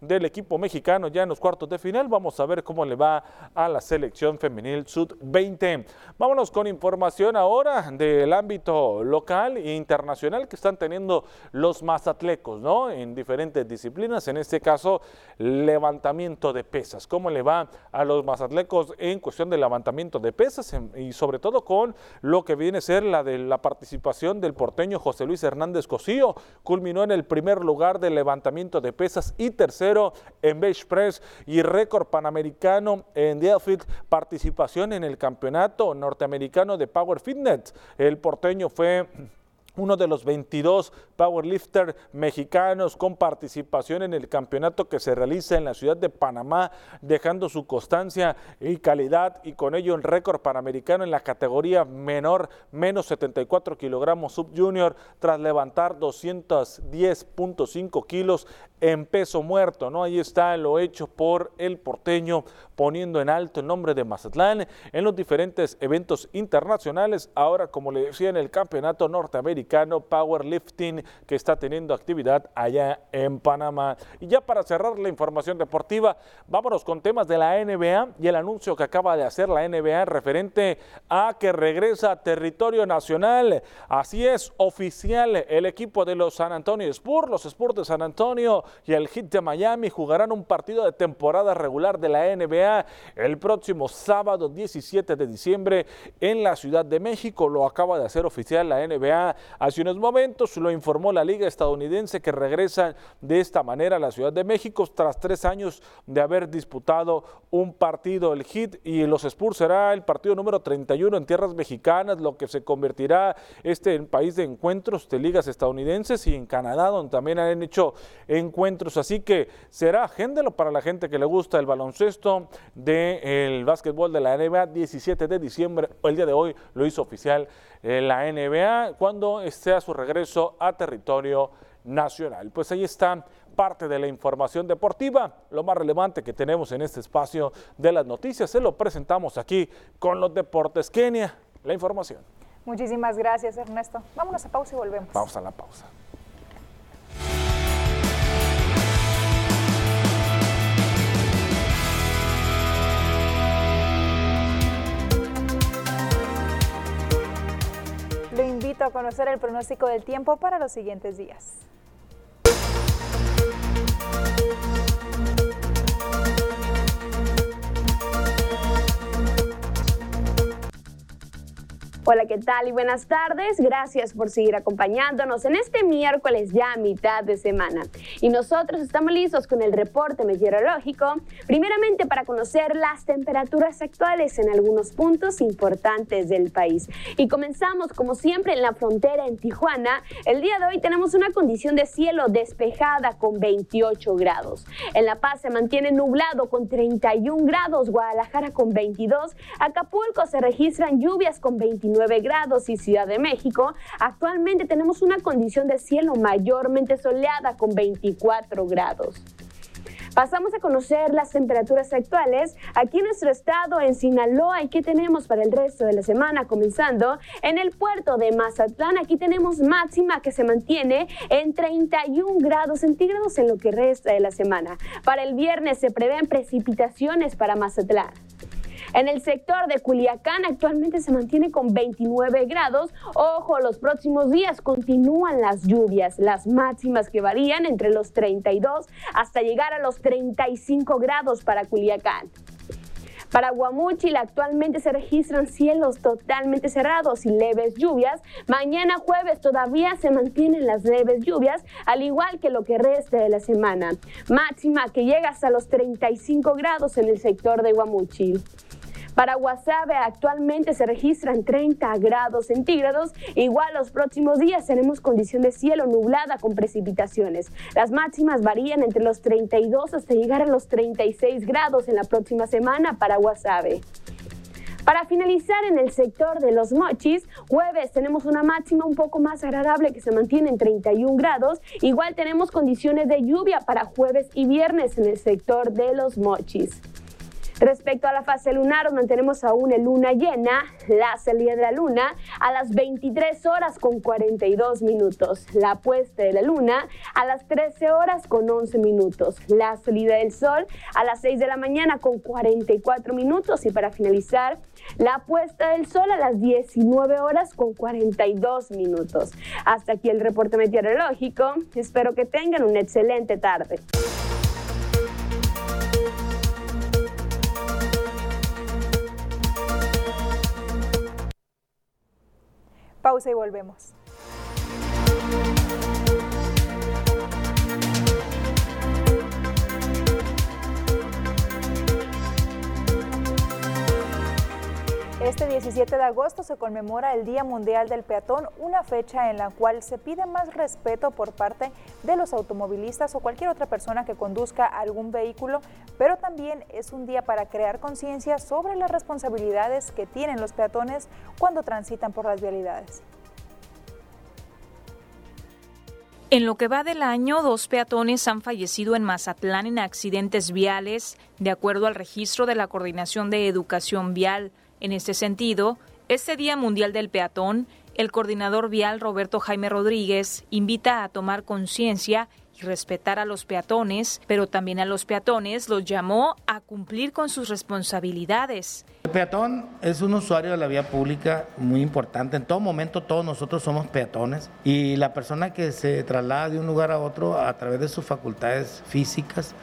del equipo mexicano ya en los cuartos de final. Vamos a ver cómo le va a la selección femenil sub-20. Vámonos con información ahora del ámbito local e internacional que están teniendo los mazatlecos, ¿no? En diferentes disciplinas, en este caso levantamiento de pesas. ¿Cómo le va a los mazatlecos en cuestión de levantamiento de pesas y sobre todo con lo que viene a ser la de la participación del porteño José Luis Hernández Cosío? Culminó en el primer lugar de levantamiento de pesas y tercero en Bench Press y récord panamericano en Delphic, participación en el campeonato norteamericano de Power Fitness. El porteño fue uno de los 22 powerlifter mexicanos con participación en el campeonato que se realiza en la ciudad de Panamá, dejando su constancia y calidad y con ello el récord panamericano en la categoría menor, menos 74 kilogramos subjunior, tras levantar 210.5 kilos en peso muerto, ¿no? Ahí está lo hecho por el porteño, poniendo en alto el nombre de Mazatlán en los diferentes eventos internacionales, ahora como le decía en el campeonato norteamericano Powerlifting que está teniendo actividad allá en Panamá. Y ya para cerrar la información deportiva, vámonos con temas de la NBA y el anuncio que acaba de hacer la NBA referente a que regresa a territorio nacional. Así es, oficial, el equipo de los San Antonio Spurs, los Spurs de San Antonio y el Heat de Miami jugarán un partido de temporada regular de la NBA el próximo sábado 17 de diciembre en la Ciudad de México. Lo acaba de hacer oficial la NBA hace unos momentos, lo informó la Liga Estadounidense que regresa de esta manera a la Ciudad de México tras tres años de haber disputado un partido. El Heat y los Spurs será el partido número 31 en tierras mexicanas, lo que se convertirá este en país de encuentros de ligas estadounidenses y en Canadá, donde también han hecho encuentros encuentros. Así que será agéndelo para la gente que le gusta el baloncesto del básquetbol de la NBA 17 de diciembre. El día de hoy lo hizo oficial la NBA cuando esté a su regreso a territorio nacional. Pues ahí está parte de la información deportiva, lo más relevante que tenemos en este espacio de las noticias. Se lo presentamos aquí con los deportes Kenia. La información. Muchísimas gracias, Ernesto. Vámonos a pausa y volvemos. Vamos a la pausa. A conocer el pronóstico del tiempo para los siguientes días. Hola, ¿qué tal y buenas tardes? Gracias por seguir acompañándonos en este miércoles ya a mitad de semana. Y nosotros estamos listos con el reporte meteorológico, primeramente para conocer las temperaturas actuales en algunos puntos importantes del país. Y comenzamos como siempre en la frontera en Tijuana. El día de hoy tenemos una condición de cielo despejada con 28 grados. En La Paz se mantiene nublado con 31 grados, Guadalajara con 22, Acapulco se registran lluvias con 29 grados y Ciudad de México, actualmente tenemos una condición de cielo mayormente soleada con 24 grados. Pasamos a conocer las temperaturas actuales aquí en nuestro estado, en Sinaloa, y qué tenemos para el resto de la semana, comenzando en el puerto de Mazatlán. Aquí tenemos máxima que se mantiene en 31 grados centígrados en lo que resta de la semana. Para el viernes se prevén precipitaciones para Mazatlán. En el sector de Culiacán actualmente se mantiene con 29 grados. Ojo, los próximos días continúan las lluvias, las máximas que varían entre los 32 hasta llegar a los 35 grados para Culiacán. Para Guamúchil actualmente se registran cielos totalmente cerrados y leves lluvias. Mañana jueves todavía se mantienen las leves lluvias, al igual que lo que resta de la semana. Máxima que llega hasta los 35 grados en el sector de Guamúchil. Para Guasave actualmente se registran 30 grados centígrados. Igual los próximos días tenemos condición de cielo nublada con precipitaciones. Las máximas varían entre los 32 hasta llegar a los 36 grados en la próxima semana para Guasave. Para finalizar en el sector de los mochis, jueves tenemos una máxima un poco más agradable que se mantiene en 31 grados. Igual tenemos condiciones de lluvia para jueves y viernes en el sector de los mochis. Respecto a la fase lunar, mantenemos aún en luna llena, la salida de la luna a las 23 horas con 42 minutos, la puesta de la luna a las 13 horas con 11 minutos, la salida del sol a las 6 de la mañana con 44 minutos y para finalizar, la puesta del sol a las 19 horas con 42 minutos. Hasta aquí el reporte meteorológico. Espero que tengan una excelente tarde. Pausa y volvemos. Este 17 de agosto se conmemora el Día Mundial del Peatón, una fecha en la cual se pide más respeto por parte de los automovilistas o cualquier otra persona que conduzca algún vehículo, pero también es un día para crear conciencia sobre las responsabilidades que tienen los peatones cuando transitan por las vialidades. En lo que va del año, dos peatones han fallecido en Mazatlán en accidentes viales, de acuerdo al registro de la Coordinación de Educación Vial. En este sentido, este Día Mundial del Peatón, el coordinador vial Roberto Jaime Rodríguez invita a tomar conciencia y respetar a los peatones, pero también a los peatones los llamó a cumplir con sus responsabilidades. El peatón es un usuario de la vía pública muy importante. En todo momento todos nosotros somos peatones y la persona que se traslada de un lugar a otro a través de sus facultades físicas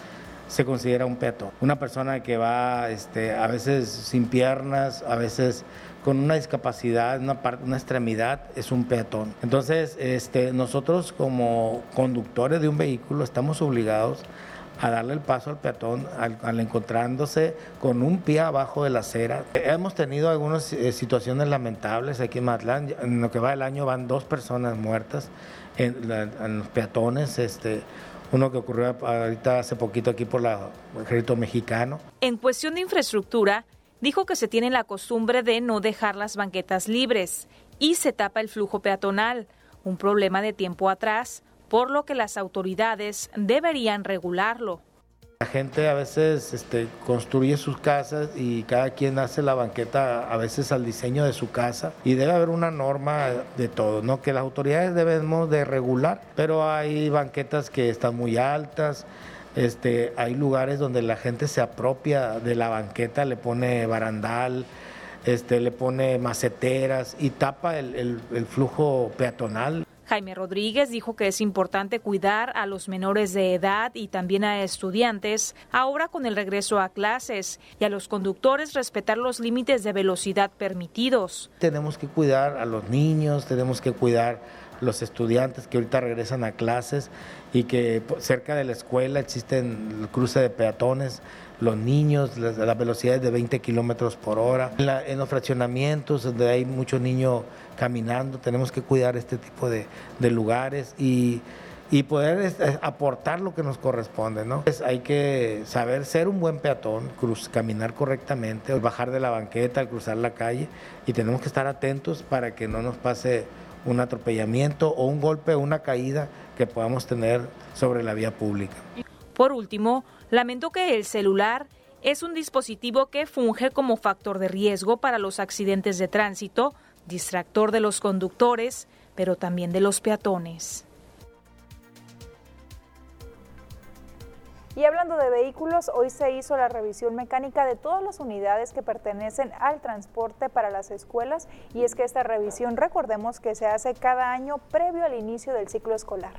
se considera un peatón. Una persona que va este, a veces sin piernas, a veces con una discapacidad, una, parte, una extremidad, es un peatón. Entonces, este, nosotros como conductores de un vehículo estamos obligados a darle el paso al peatón al, encontrándose con un pie abajo de la acera. Hemos tenido algunas eh, situaciones lamentables aquí en Matlán. En lo que va del año van dos personas muertas en, en los peatones. Este, uno que ocurrió ahorita hace poquito aquí por la, el ejército mexicano. En cuestión de infraestructura, dijo que se tiene la costumbre de no dejar las banquetas libres y se tapa el flujo peatonal, un problema de tiempo atrás, por lo que las autoridades deberían regularlo. La gente a veces este, construye sus casas y cada quien hace la banqueta a veces al diseño de su casa y debe haber una norma de todo, ¿no? Que las autoridades debemos de regular, pero hay banquetas que están muy altas, este, hay lugares donde la gente se apropia de la banqueta, le pone barandal, este, le pone maceteras y tapa el flujo peatonal. Jaime Rodríguez dijo que es importante cuidar a los menores de edad y también a estudiantes ahora con el regreso a clases y a los conductores respetar los límites de velocidad permitidos. Tenemos que cuidar a los niños, tenemos que cuidar los estudiantes que ahorita regresan a clases y que cerca de la escuela existen el cruce de peatones, los niños, las, velocidades de 20 kilómetros por hora. En, los fraccionamientos donde hay muchos niños caminando, tenemos que cuidar este tipo de, lugares y, poder este, aportar lo que nos corresponde. ¿no? hay que saber ser un buen peatón, cruz, caminar correctamente, bajar de la banqueta al cruzar la calle y tenemos que estar atentos para que no nos pase un atropellamiento o un golpe o una caída que podamos tener sobre la vía pública. Por último, lamentó que el celular es un dispositivo que funge como factor de riesgo para los accidentes de tránsito, distractor de los conductores, pero también de los peatones. Y hablando de vehículos, hoy se hizo la revisión mecánica de todas las unidades que pertenecen al transporte para las escuelas y es que esta revisión recordemos que se hace cada año previo al inicio del ciclo escolar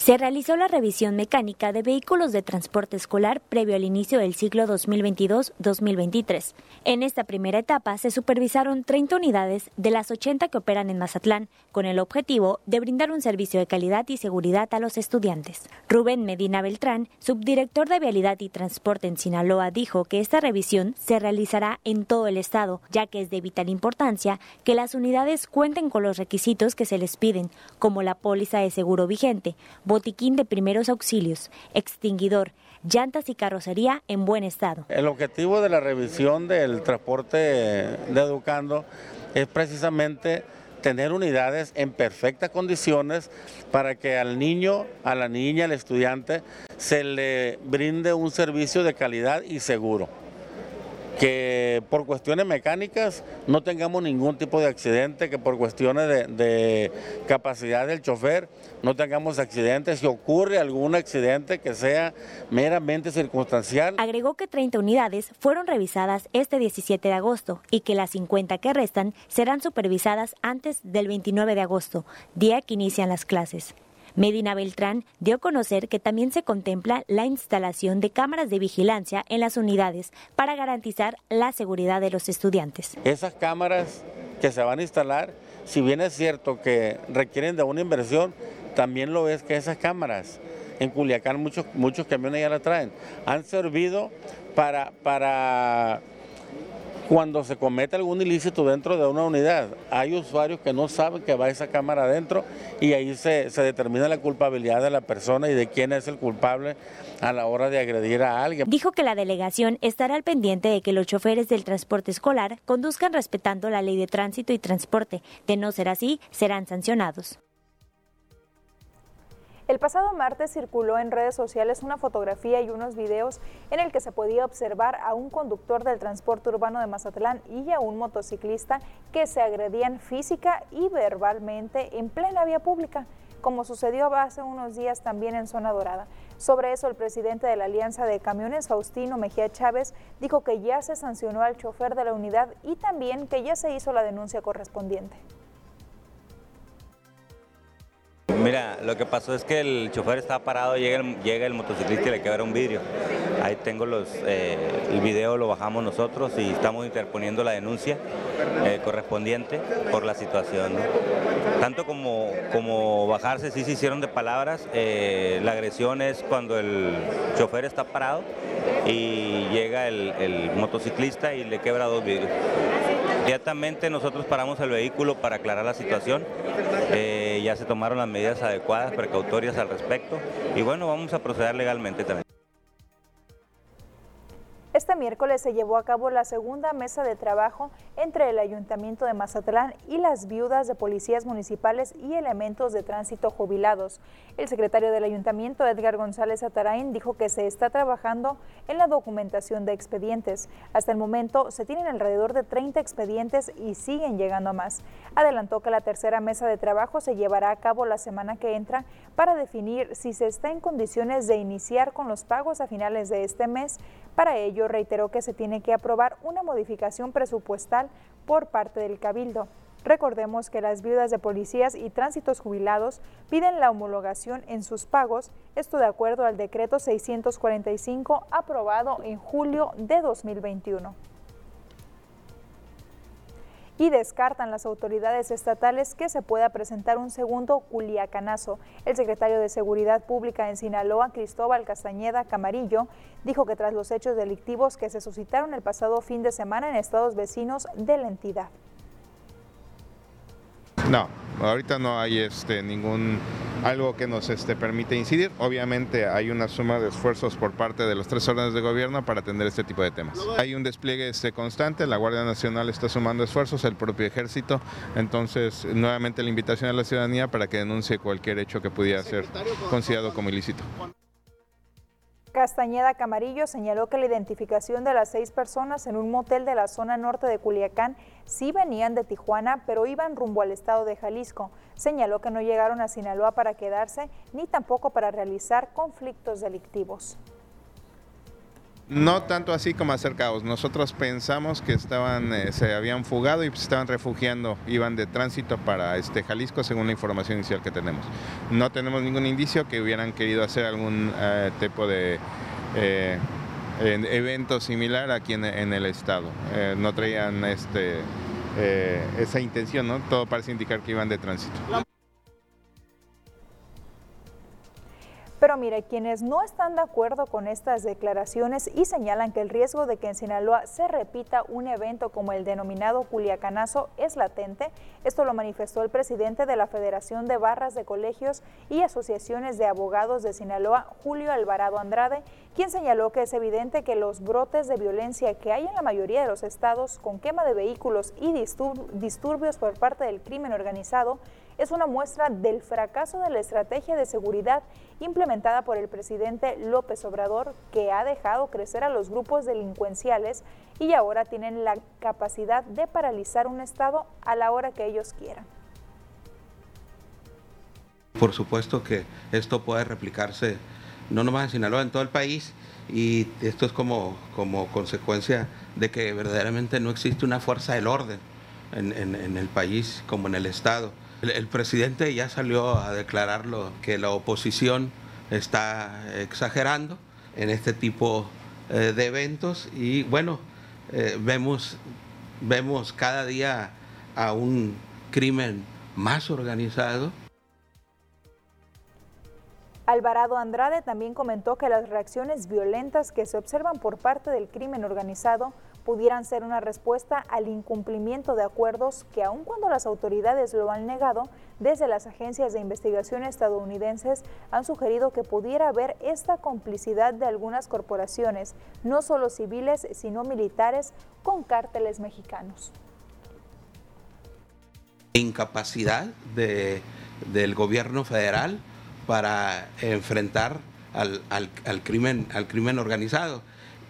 se realizó la revisión mecánica de vehículos de transporte escolar previo al inicio del ciclo 2022-2023. En esta primera etapa se supervisaron 30 unidades de las 80 que operan en Mazatlán, con el objetivo de brindar un servicio de calidad y seguridad a los estudiantes. Rubén Medina Beltrán, subdirector de Vialidad y Transporte en Sinaloa, dijo que esta revisión se realizará en todo el estado, ya que es de vital importancia que las unidades cuenten con los requisitos que se les piden, como la póliza de seguro vigente, botiquín de primeros auxilios, extinguidor, llantas y carrocería en buen estado. El objetivo de la revisión del transporte de educando es precisamente tener unidades en perfectas condiciones para que al niño, a la niña, al estudiante se le brinde un servicio de calidad y seguro que por cuestiones mecánicas no tengamos ningún tipo de accidente, que por cuestiones de, capacidad del chofer no tengamos accidentes, si ocurre algún accidente que sea meramente circunstancial. Agregó que 30 unidades fueron revisadas este 17 de agosto y que las 50 que restan serán supervisadas antes del 29 de agosto, día que inician las clases. Medina Beltrán dio a conocer que también se contempla la instalación de cámaras de vigilancia en las unidades para garantizar la seguridad de los estudiantes. Esas cámaras que se van a instalar, si bien es cierto que requieren de una inversión, también lo es que esas cámaras, en Culiacán muchos, muchos camiones ya la traen, han servido para, para cuando se comete algún ilícito dentro de una unidad. Hay usuarios que no saben que va esa cámara adentro y ahí se, determina la culpabilidad de la persona y de quién es el culpable a la hora de agredir a alguien. Dijo que la delegación estará al pendiente de que los choferes del transporte escolar conduzcan respetando la ley de tránsito y transporte. De no ser así, serán sancionados. El pasado martes circuló en redes sociales una fotografía y unos videos en el que se podía observar a un conductor del transporte urbano de Mazatlán y a un motociclista que se agredían física y verbalmente en plena vía pública, como sucedió hace unos días también en Zona Dorada. Sobre eso, el presidente de la Alianza de Camiones, Faustino Mejía Chávez, dijo que ya se sancionó al chofer de la unidad y también que ya se hizo la denuncia correspondiente. Mira, lo que pasó es que el chofer estaba parado, llega el, llega el motociclista y le quebra un vidrio. Ahí tengo los, eh, el video, lo bajamos nosotros y estamos interponiendo la denuncia eh, correspondiente por la situación. Tanto como, como bajarse, sí se hicieron de palabras. Eh, la agresión es cuando el chofer está parado y llega el, motociclista y le quebra dos vidrios. Inmediatamente nosotros paramos el vehículo para aclarar la situación eh, ya se tomaron las medidas adecuadas, precautorias al respecto y bueno, vamos a proceder legalmente también. Este miércoles se llevó a cabo la segunda mesa de trabajo entre el Ayuntamiento de Mazatlán y las viudas de policías municipales y elementos de tránsito jubilados. El secretario del Ayuntamiento, Edgar González Atarain, dijo que se está trabajando en la documentación de expedientes. Hasta el momento se tienen alrededor de 30 expedientes y siguen llegando más. Adelantó que la tercera mesa de trabajo se llevará a cabo la semana que entra para definir si se está en condiciones de iniciar con los pagos a finales de este mes. Para ello, reiteró que se tiene que aprobar una modificación presupuestal por parte del Cabildo. Recordemos que las viudas de policías y tránsitos jubilados piden la homologación en sus pagos, esto de acuerdo al decreto 645 aprobado en julio de 2021 y descartan las autoridades estatales que se pueda presentar un segundo culiacanazo. El secretario de Seguridad Pública en Sinaloa, Cristóbal Castañeda Camarillo, dijo que tras los hechos delictivos que se suscitaron el pasado fin de semana en estados vecinos de la entidad. No, ahorita no hay este, ningún algo que nos este, permite incidir. Obviamente hay una suma de esfuerzos por parte de los tres órdenes de gobierno para atender este tipo de temas. Hay un despliegue este, constante, la Guardia Nacional está sumando esfuerzos, el propio ejército. Entonces, nuevamente la invitación a la ciudadanía para que denuncie cualquier hecho que pudiera ser considerado como ilícito. Castañeda Camarillo señaló que la identificación de las seis personas en un motel de la zona norte de Culiacán sí venían de Tijuana, pero iban rumbo al estado de Jalisco. Señaló que no llegaron a Sinaloa para quedarse ni tampoco para realizar conflictos delictivos. No tanto así como acercados. Nosotros pensamos que estaban, eh, se habían fugado y se estaban refugiando, iban de tránsito para este Jalisco, según la información inicial que tenemos. No tenemos ningún indicio que hubieran querido hacer algún eh, tipo de eh, evento similar aquí en, el estado. no traían este, esa intención, ¿no? Todo parece indicar que iban de tránsito. Pero mire, quienes no están de acuerdo con estas declaraciones y señalan que el riesgo de que en Sinaloa se repita un evento como el denominado Culiacanazo es latente, esto lo manifestó el presidente de la Federación de Barras de Colegios y Asociaciones de Abogados de Sinaloa, Julio Alvarado Andrade, quien señaló que es evidente que los brotes de violencia que hay en la mayoría de los estados con quema de vehículos y disturbios por parte del crimen organizado es una muestra del fracaso de la estrategia de seguridad implementada por el presidente López Obrador, que ha dejado crecer a los grupos delincuenciales y ahora tienen la capacidad de paralizar un Estado a la hora que ellos quieran. Por supuesto que esto puede replicarse no nomás en Sinaloa, en todo el país, y esto es como, como consecuencia de que verdaderamente no existe una fuerza del orden en, en el país como en el Estado. El, presidente ya salió a declararlo que la oposición está exagerando en este tipo eh, de eventos y bueno, eh, vemos, vemos cada día a un crimen más organizado. Alvarado Andrade también comentó que las reacciones violentas que se observan por parte del crimen organizado pudieran ser una respuesta al incumplimiento de acuerdos que aun cuando las autoridades lo han negado, desde las agencias de investigación estadounidenses han sugerido que pudiera haber esta complicidad de algunas corporaciones, no solo civiles, sino militares, con cárteles mexicanos. Incapacidad del gobierno federal para enfrentar al, crimen, al crimen organizado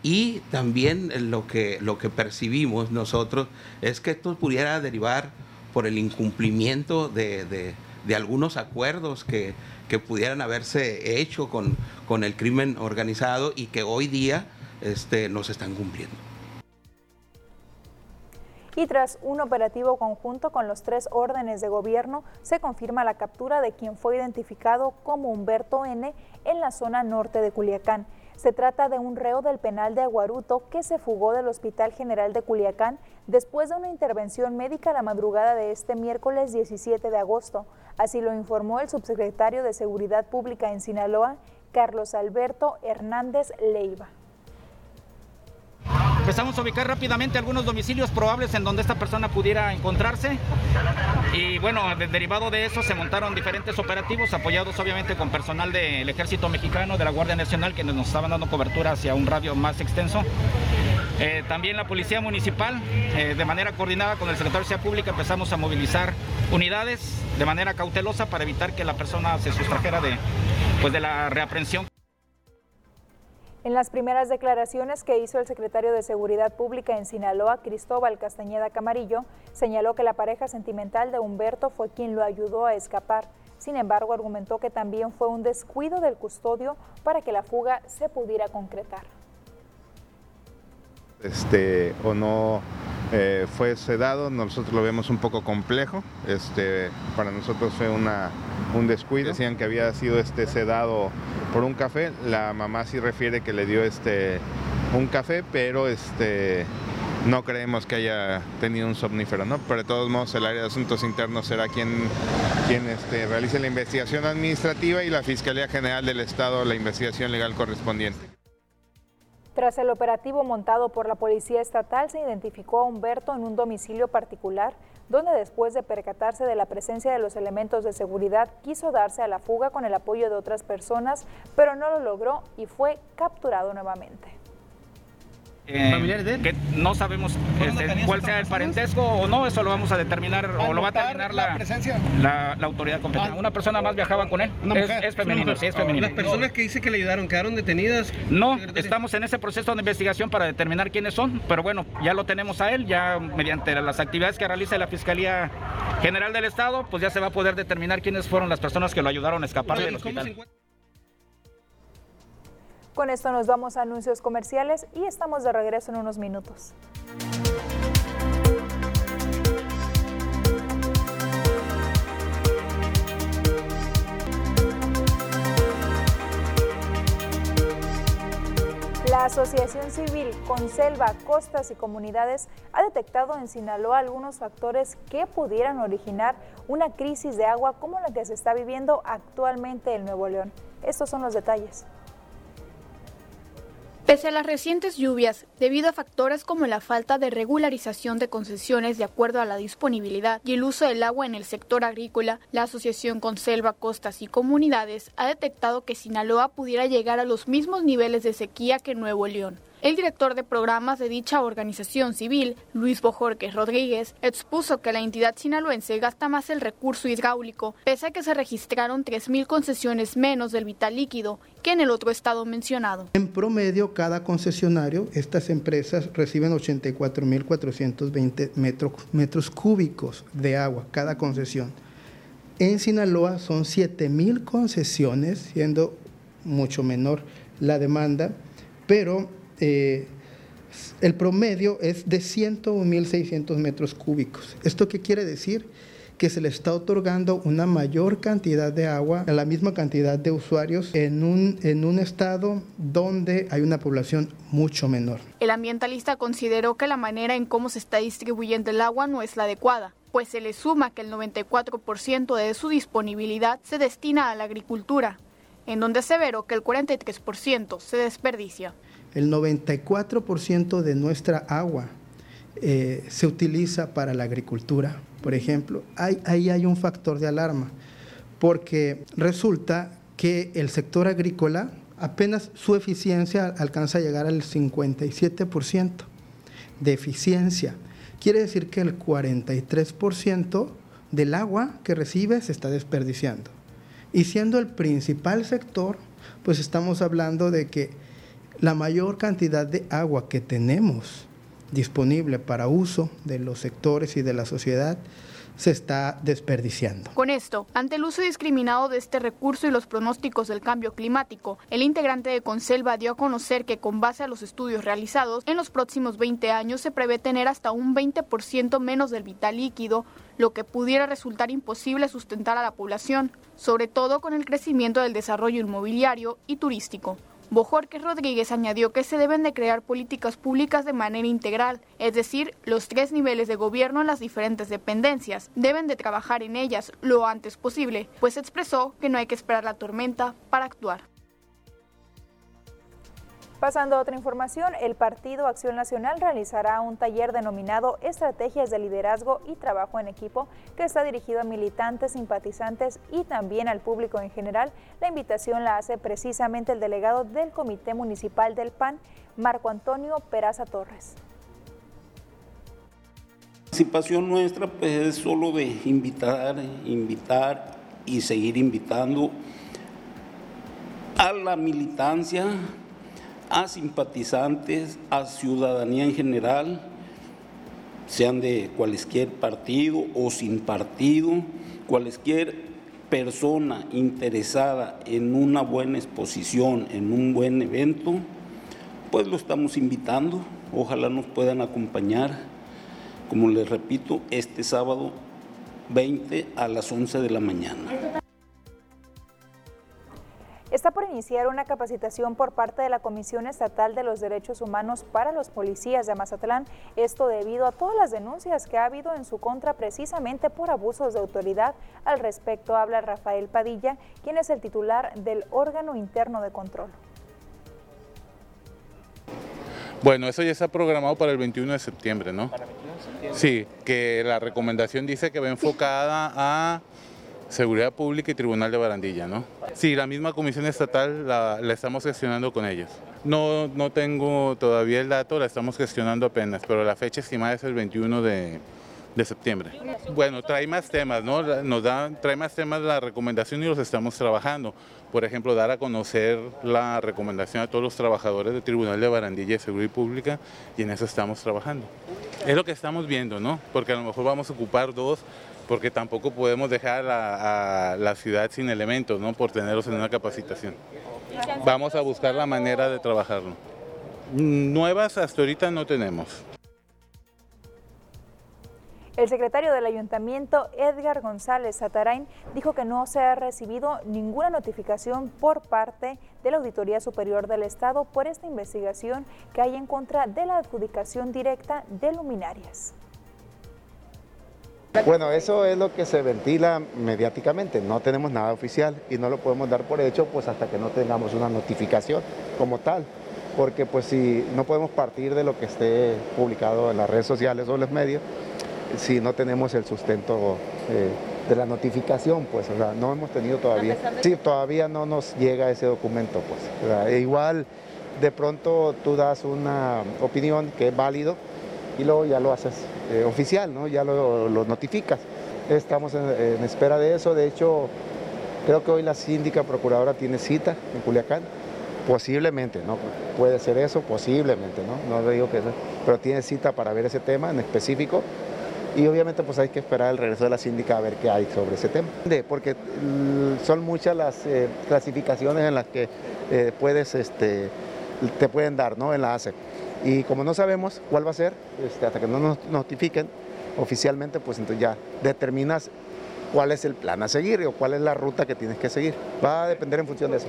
y también lo que, lo que percibimos nosotros es que esto pudiera derivar por el incumplimiento de, algunos acuerdos que, pudieran haberse hecho con, con, el crimen organizado y que hoy día este, no se están cumpliendo. Y tras un operativo conjunto con los tres órdenes de gobierno, se confirma la captura de quien fue identificado como Humberto N. en la zona norte de Culiacán. Se trata de un reo del penal de Aguaruto que se fugó del Hospital General de Culiacán después de una intervención médica la madrugada de este miércoles 17 de agosto. Así lo informó el subsecretario de Seguridad Pública en Sinaloa, Carlos Alberto Hernández Leiva. Empezamos a ubicar rápidamente algunos domicilios probables en donde esta persona pudiera encontrarse. Y bueno, derivado de eso se montaron diferentes operativos apoyados obviamente con personal del Ejército Mexicano, de la Guardia Nacional, que nos estaban dando cobertura hacia un radio más extenso. Eh, también la Policía Municipal, eh, de manera coordinada con el Secretario de Seguridad Pública, empezamos a movilizar unidades de manera cautelosa para evitar que la persona se sustrajera de, pues, de la reaprensión. En las primeras declaraciones que hizo el secretario de Seguridad Pública en Sinaloa, Cristóbal Castañeda Camarillo, señaló que la pareja sentimental de Humberto fue quien lo ayudó a escapar. Sin embargo, argumentó que también fue un descuido del custodio para que la fuga se pudiera concretar. Este, o no eh, fue sedado, nosotros lo vemos un poco complejo. Este, para nosotros fue una, un descuido. Decían que había sido este, sedado por un café. La mamá sí refiere que le dio este, un café, pero este, no creemos que haya tenido un somnífero, ¿no? Pero de todos modos el área de asuntos internos será quien, quien este, realice la investigación administrativa y la Fiscalía General del Estado la investigación legal correspondiente. Tras el operativo montado por la Policía Estatal, se identificó a Humberto en un domicilio particular, donde después de percatarse de la presencia de los elementos de seguridad, quiso darse a la fuga con el apoyo de otras personas, pero no lo logró y fue capturado nuevamente. Eh, que no sabemos este, cuál sea el parentesco o no, eso lo vamos a determinar o lo va a determinar la, la, la, autoridad competente. Una persona más viajaba con él, es, femenino, sí, es femenino. ¿Las personas que dice que le ayudaron quedaron detenidas? No, estamos en ese proceso de investigación para determinar quiénes son, pero bueno, ya lo tenemos a él, ya mediante las actividades que realiza la Fiscalía General del Estado, pues ya se va a poder determinar quiénes fueron las personas que lo ayudaron a escapar del hospital. Con esto nos vamos a anuncios comerciales y estamos de regreso en unos minutos. La Asociación Civil Conselva, Costas y Comunidades ha detectado en Sinaloa algunos factores que pudieran originar una crisis de agua como la que se está viviendo actualmente en Nuevo León. Estos son los detalles. Pese a las recientes lluvias, debido a factores como la falta de regularización de concesiones de acuerdo a la disponibilidad y el uso del agua en el sector agrícola, la Asociación Conselva Costas y Comunidades ha detectado que Sinaloa pudiera llegar a los mismos niveles de sequía que Nuevo León. El director de programas de dicha organización civil, Luis Bojorquez Rodríguez, expuso que la entidad sinaloense gasta más el recurso hidráulico, pese a que se registraron 3.000 concesiones menos del vital líquido que en el otro estado mencionado. En promedio, cada concesionario, estas empresas reciben 84.420 metros, metros cúbicos de agua, cada concesión. En Sinaloa son 7.000 concesiones, siendo mucho menor la demanda, pero eh, el promedio es de 101.600 metros cúbicos. ¿Esto qué quiere decir? que se le está otorgando una mayor cantidad de agua a la misma cantidad de usuarios en un, en un estado donde hay una población mucho menor. El ambientalista consideró que la manera en cómo se está distribuyendo el agua no es la adecuada, pues se le suma que el 94% de su disponibilidad se destina a la agricultura, en donde aseveró que el 43% se desperdicia el 94% de nuestra agua eh, se utiliza para la agricultura, por ejemplo. Ahí, hay un factor de alarma, porque resulta que el sector agrícola apenas su eficiencia alcanza a llegar al 57% de eficiencia. Quiere decir que el 43% del agua que recibe se está desperdiciando. Y siendo el principal sector, pues estamos hablando de que la mayor cantidad de agua que tenemos disponible para uso de los sectores y de la sociedad se está desperdiciando. Con esto, ante el uso discriminado de este recurso y los pronósticos del cambio climático, el integrante de Conselva dio a conocer que con base a los estudios realizados, en los próximos 20 años se prevé tener hasta un 20% menos del vital líquido, lo que pudiera resultar imposible sustentar a la población, sobre todo con el crecimiento del desarrollo inmobiliario y turístico. Bojorquez Rodríguez añadió que se deben de crear políticas públicas de manera integral, es decir, los tres niveles de gobierno en las diferentes dependencias deben de trabajar en ellas lo antes posible, pues expresó que no hay que esperar la tormenta para actuar. Pasando a otra información, el Partido Acción Nacional realizará un taller denominado Estrategias de Liderazgo y Trabajo en Equipo, que está dirigido a militantes, simpatizantes y también al público en general. La invitación la hace precisamente el delegado del Comité Municipal del PAN, Marco Antonio Peraza Torres. La participación nuestra pues, es solo de invitar, invitar y seguir invitando a la militancia, a simpatizantes, a ciudadanía en general, sean de cualquier partido o sin partido, cualquier persona interesada en una buena exposición, en un buen evento, pues lo estamos invitando. Ojalá nos puedan acompañar, como les repito, este sábado 20 a las 11 de la mañana. Iniciar una capacitación por parte de la Comisión Estatal de los Derechos Humanos para los policías de Mazatlán, esto debido a todas las denuncias que ha habido en su contra precisamente por abusos de autoridad. Al respecto habla Rafael Padilla, quien es el titular del órgano interno de control. Bueno, eso ya está programado para el 21 de septiembre, ¿no? ¿Para el 21 de septiembre? Sí, que la recomendación dice que va enfocada a Seguridad Pública y Tribunal de Barandilla, ¿no? Sí, la misma Comisión Estatal la, estamos gestionando con ellos. No, no tengo todavía el dato, la estamos gestionando apenas, pero la fecha estimada es el 21 de, de septiembre. Bueno, trae más temas, ¿no? Nos da, trae más temas la recomendación y los estamos trabajando. Por ejemplo, dar a conocer la recomendación a todos los trabajadores del Tribunal de Barandilla de Seguridad Pública y en eso estamos trabajando. Es lo que estamos viendo, ¿no? Porque a lo mejor vamos a ocupar dos porque tampoco podemos dejar a, la ciudad sin elementos, ¿no? Por tenerlos en una capacitación. Vamos a buscar la manera de trabajarlo. Nuevas hasta ahorita no tenemos. El secretario del ayuntamiento, Edgar González Satarain, dijo que no se ha recibido ninguna notificación por parte de la Auditoría Superior del Estado por esta investigación que hay en contra de la adjudicación directa de luminarias. Bueno, eso es lo que se ventila mediáticamente, no tenemos nada oficial y no lo podemos dar por hecho pues hasta que no tengamos una notificación como tal, porque pues si no podemos partir de lo que esté publicado en las redes sociales o en los medios, si no tenemos el sustento eh, de la notificación, pues o sea, no hemos tenido todavía, sí, todavía no nos llega ese documento, pues, e igual de pronto tú das una opinión que es válido y luego ya lo haces eh, oficial, ¿no? ya lo, notificas. Estamos en, espera de eso, de hecho creo que hoy la síndica procuradora tiene cita en Culiacán, posiblemente, ¿no? Puede ser eso, posiblemente, ¿no? No digo que pero tiene cita para ver ese tema en específico y obviamente pues hay que esperar el regreso de la síndica a ver qué hay sobre ese tema. Porque mm, son muchas las eh, clasificaciones en las que eh, puedes, este, te pueden dar, ¿no? En la ACE. Y como no sabemos cuál va a ser, este, hasta que no nos notifiquen oficialmente, pues entonces ya determinas cuál es el plan a seguir o cuál es la ruta que tienes que seguir. Va a depender en función de eso.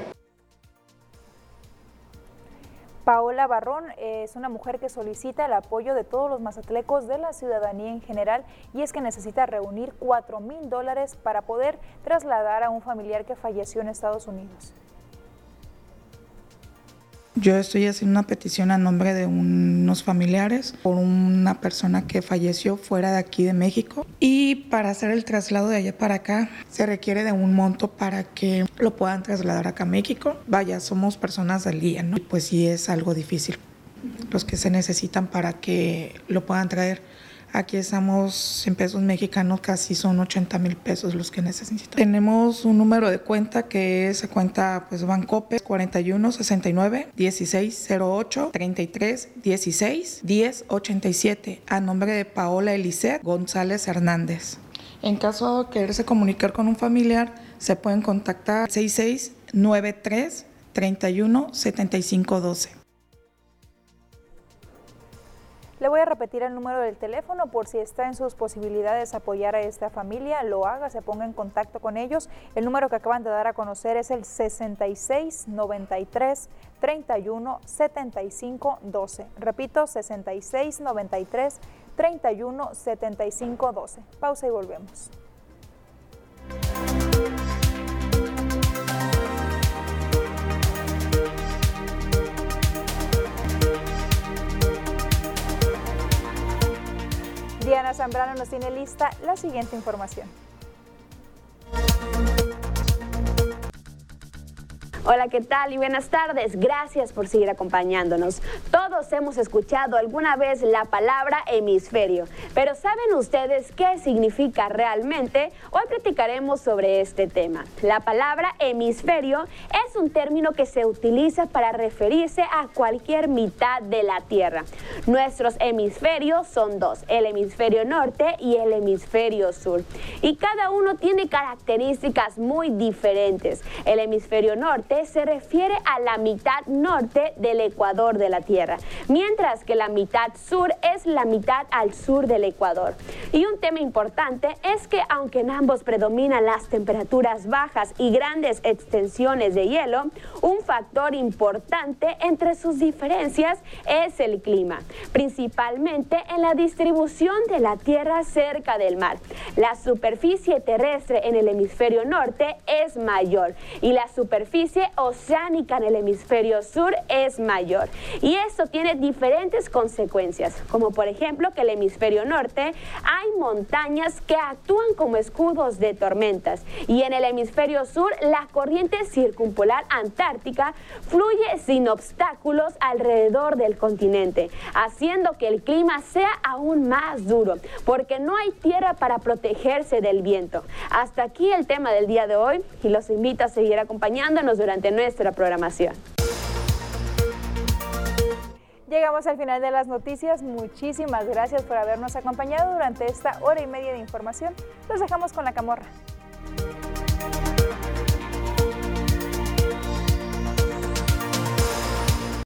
Paola Barrón es una mujer que solicita el apoyo de todos los mazatlecos de la ciudadanía en general y es que necesita reunir 4 mil dólares para poder trasladar a un familiar que falleció en Estados Unidos. Yo estoy haciendo una petición a nombre de unos familiares por una persona que falleció fuera de aquí de México y para hacer el traslado de allá para acá se requiere de un monto para que lo puedan trasladar acá a México. Vaya, somos personas del día, ¿no? Pues sí es algo difícil los que se necesitan para que lo puedan traer. Aquí estamos en pesos mexicanos, casi son 80 mil pesos los que necesitan. Tenemos un número de cuenta que es cuenta pues Bancope 41 69 16 08 33 16 10 87 a nombre de Paola Elisette González Hernández. En caso de quererse comunicar con un familiar, se pueden contactar 6693 31 75 12. Le voy a repetir el número del teléfono por si está en sus posibilidades apoyar a esta familia, lo haga, se ponga en contacto con ellos. El número que acaban de dar a conocer es el 66 93 31 75 12. Repito, 66 93 31 75 12. Pausa y volvemos. Zambrano nos tiene lista la siguiente información. Hola, ¿qué tal? Y buenas tardes. Gracias por seguir acompañándonos. Todos hemos escuchado alguna vez la palabra hemisferio, pero ¿saben ustedes qué significa realmente? Hoy platicaremos sobre este tema. La palabra hemisferio es un término que se utiliza para referirse a cualquier mitad de la Tierra. Nuestros hemisferios son dos, el hemisferio norte y el hemisferio sur. Y cada uno tiene características muy diferentes. El hemisferio norte se refiere a la mitad norte del ecuador de la Tierra, mientras que la mitad sur es la mitad al sur del Ecuador. Y un tema importante es que aunque en ambos predominan las temperaturas bajas y grandes extensiones de hielo, un factor importante entre sus diferencias es el clima, principalmente en la distribución de la Tierra cerca del mar. La superficie terrestre en el hemisferio norte es mayor y la superficie oceánica en el hemisferio sur es mayor. Y esto tiene diferentes consecuencias, como por ejemplo que el hemisferio norte hay montañas que actúan como escudos de tormentas y en el hemisferio sur la corriente circumpolar antártica fluye sin obstáculos alrededor del continente, haciendo que el clima sea aún más duro, porque no hay tierra para protegerse del viento. Hasta aquí el tema del día de hoy y los invito a seguir acompañándonos durante durante nuestra programación. Llegamos al final de las noticias. Muchísimas gracias por habernos acompañado durante esta hora y media de información. Los dejamos con la camorra.